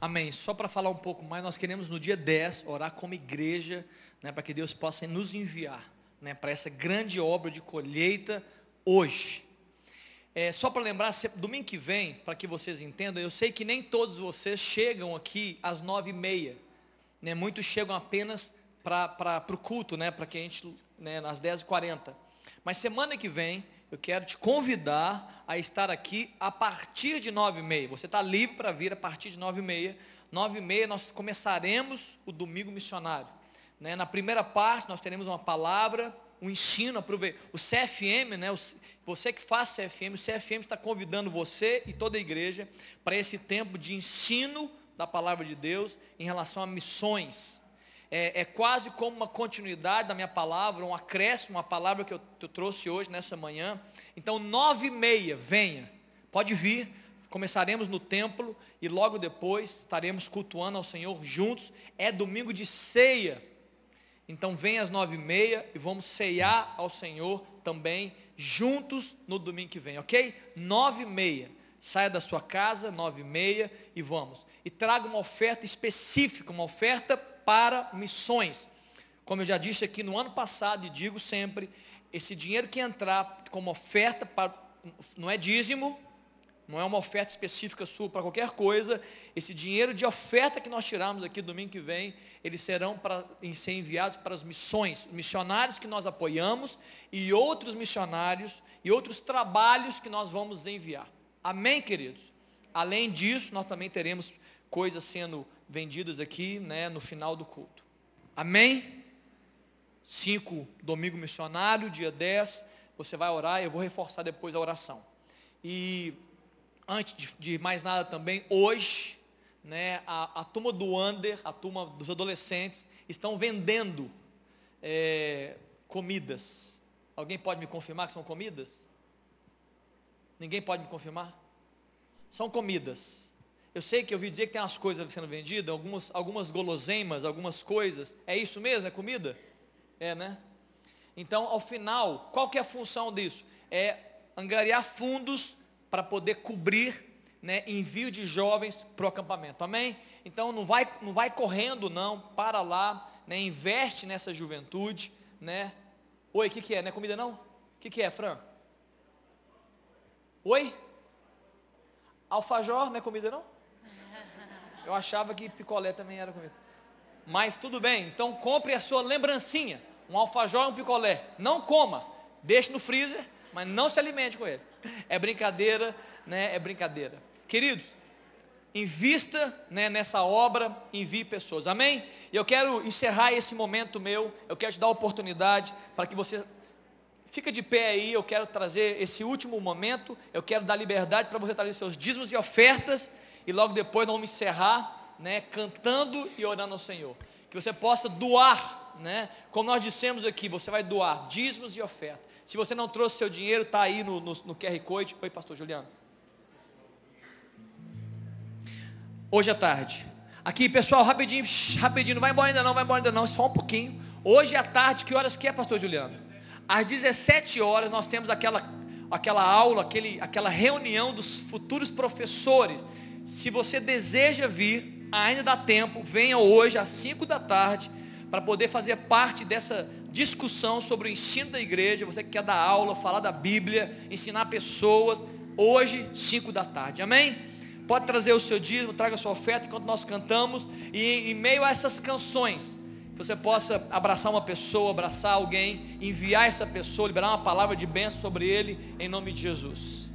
Amém. Só para falar um pouco mais, nós queremos no dia 10 orar como igreja, né, para que Deus possa nos enviar né, para essa grande obra de colheita hoje. É, só para lembrar, domingo que vem, para que vocês entendam, eu sei que nem todos vocês chegam aqui às nove e meia. Né, muitos chegam apenas para o culto, né, para que a gente, né, e quarenta. Mas semana que vem, eu quero te convidar a estar aqui a partir de nove e meia. Você está livre para vir a partir de nove e meia. Nove e meia nós começaremos o domingo missionário. Né? Na primeira parte nós teremos uma palavra, um ensino, o CFM, né? você que faz CFM, o CFM está convidando você e toda a igreja para esse tempo de ensino da palavra de Deus em relação a missões é, é, quase como uma continuidade da minha palavra, um acréscimo, uma palavra que eu, que eu trouxe hoje, nessa manhã. Então, nove e meia, venha, pode vir, começaremos no templo e logo depois estaremos cultuando ao Senhor juntos. É domingo de ceia. Então vem às nove e meia e vamos ceiar ao Senhor também juntos no domingo que vem, ok? Nove e meia. Saia da sua casa, nove e meia e vamos. E traga uma oferta específica, uma oferta para missões. Como eu já disse aqui no ano passado e digo sempre, esse dinheiro que entrar como oferta para, não é dízimo, não é uma oferta específica sua para qualquer coisa. Esse dinheiro de oferta que nós tiramos aqui domingo que vem, eles serão para ser enviados para as missões, missionários que nós apoiamos e outros missionários e outros trabalhos que nós vamos enviar. Amém, queridos? Além disso, nós também teremos coisas sendo vendidas aqui, né, no final do culto. Amém? Cinco, domingo missionário, dia 10, você vai orar, eu vou reforçar depois a oração. E antes de, de mais nada também, hoje, né, a, a, turma do Under, a turma dos adolescentes, estão vendendo é, comidas. Alguém pode me confirmar que são comidas? Ninguém pode me confirmar? São comidas. Eu sei que eu ouvi dizer que tem umas coisas sendo vendidas, algumas, algumas guloseimas, algumas coisas. É isso mesmo? É comida? É, né? Então, ao final, qual que é a função disso? É angariar fundos para poder cobrir né, envio de jovens para o acampamento. Amém? Então não vai, não vai correndo não, para lá, né, investe nessa juventude, né? Oi, o que, que é? Não é comida não? O que, que é, Fran? Oi? Alfajor não é comida não? Eu achava que picolé também era comida. Mas tudo bem, então compre a sua lembrancinha. Um alfajor e um picolé. Não coma. Deixe no freezer, mas não se alimente com ele. É brincadeira, né? É brincadeira. Queridos, invista né, nessa obra, envie pessoas. Amém? E eu quero encerrar esse momento meu. Eu quero te dar a oportunidade para que você fica de pé aí. Eu quero trazer esse último momento. Eu quero dar liberdade para você trazer seus dízimos e ofertas. E logo depois nós vamos encerrar, né, cantando e orando ao Senhor. Que você possa doar, né? Como nós dissemos aqui, você vai doar dízimos e ofertas. Se você não trouxe seu dinheiro, está aí no, no, no QR Code. Oi, pastor Juliano. Hoje à tarde. Aqui, pessoal, rapidinho, rapidinho, não vai embora ainda não, vai embora ainda não, só um pouquinho. Hoje à tarde, que horas que é, pastor Juliano? Às 17 horas nós temos aquela, aquela aula, aquele, aquela reunião dos futuros professores. Se você deseja vir, ainda dá tempo, venha hoje às 5 da tarde para poder fazer parte dessa discussão sobre o ensino da igreja, você que quer dar aula, falar da Bíblia, ensinar pessoas, hoje, 5 da tarde, amém? Pode trazer o seu dízimo, traga a sua oferta enquanto nós cantamos, e em meio a essas canções, você possa abraçar uma pessoa, abraçar alguém, enviar essa pessoa, liberar uma palavra de bênção sobre ele, em nome de Jesus.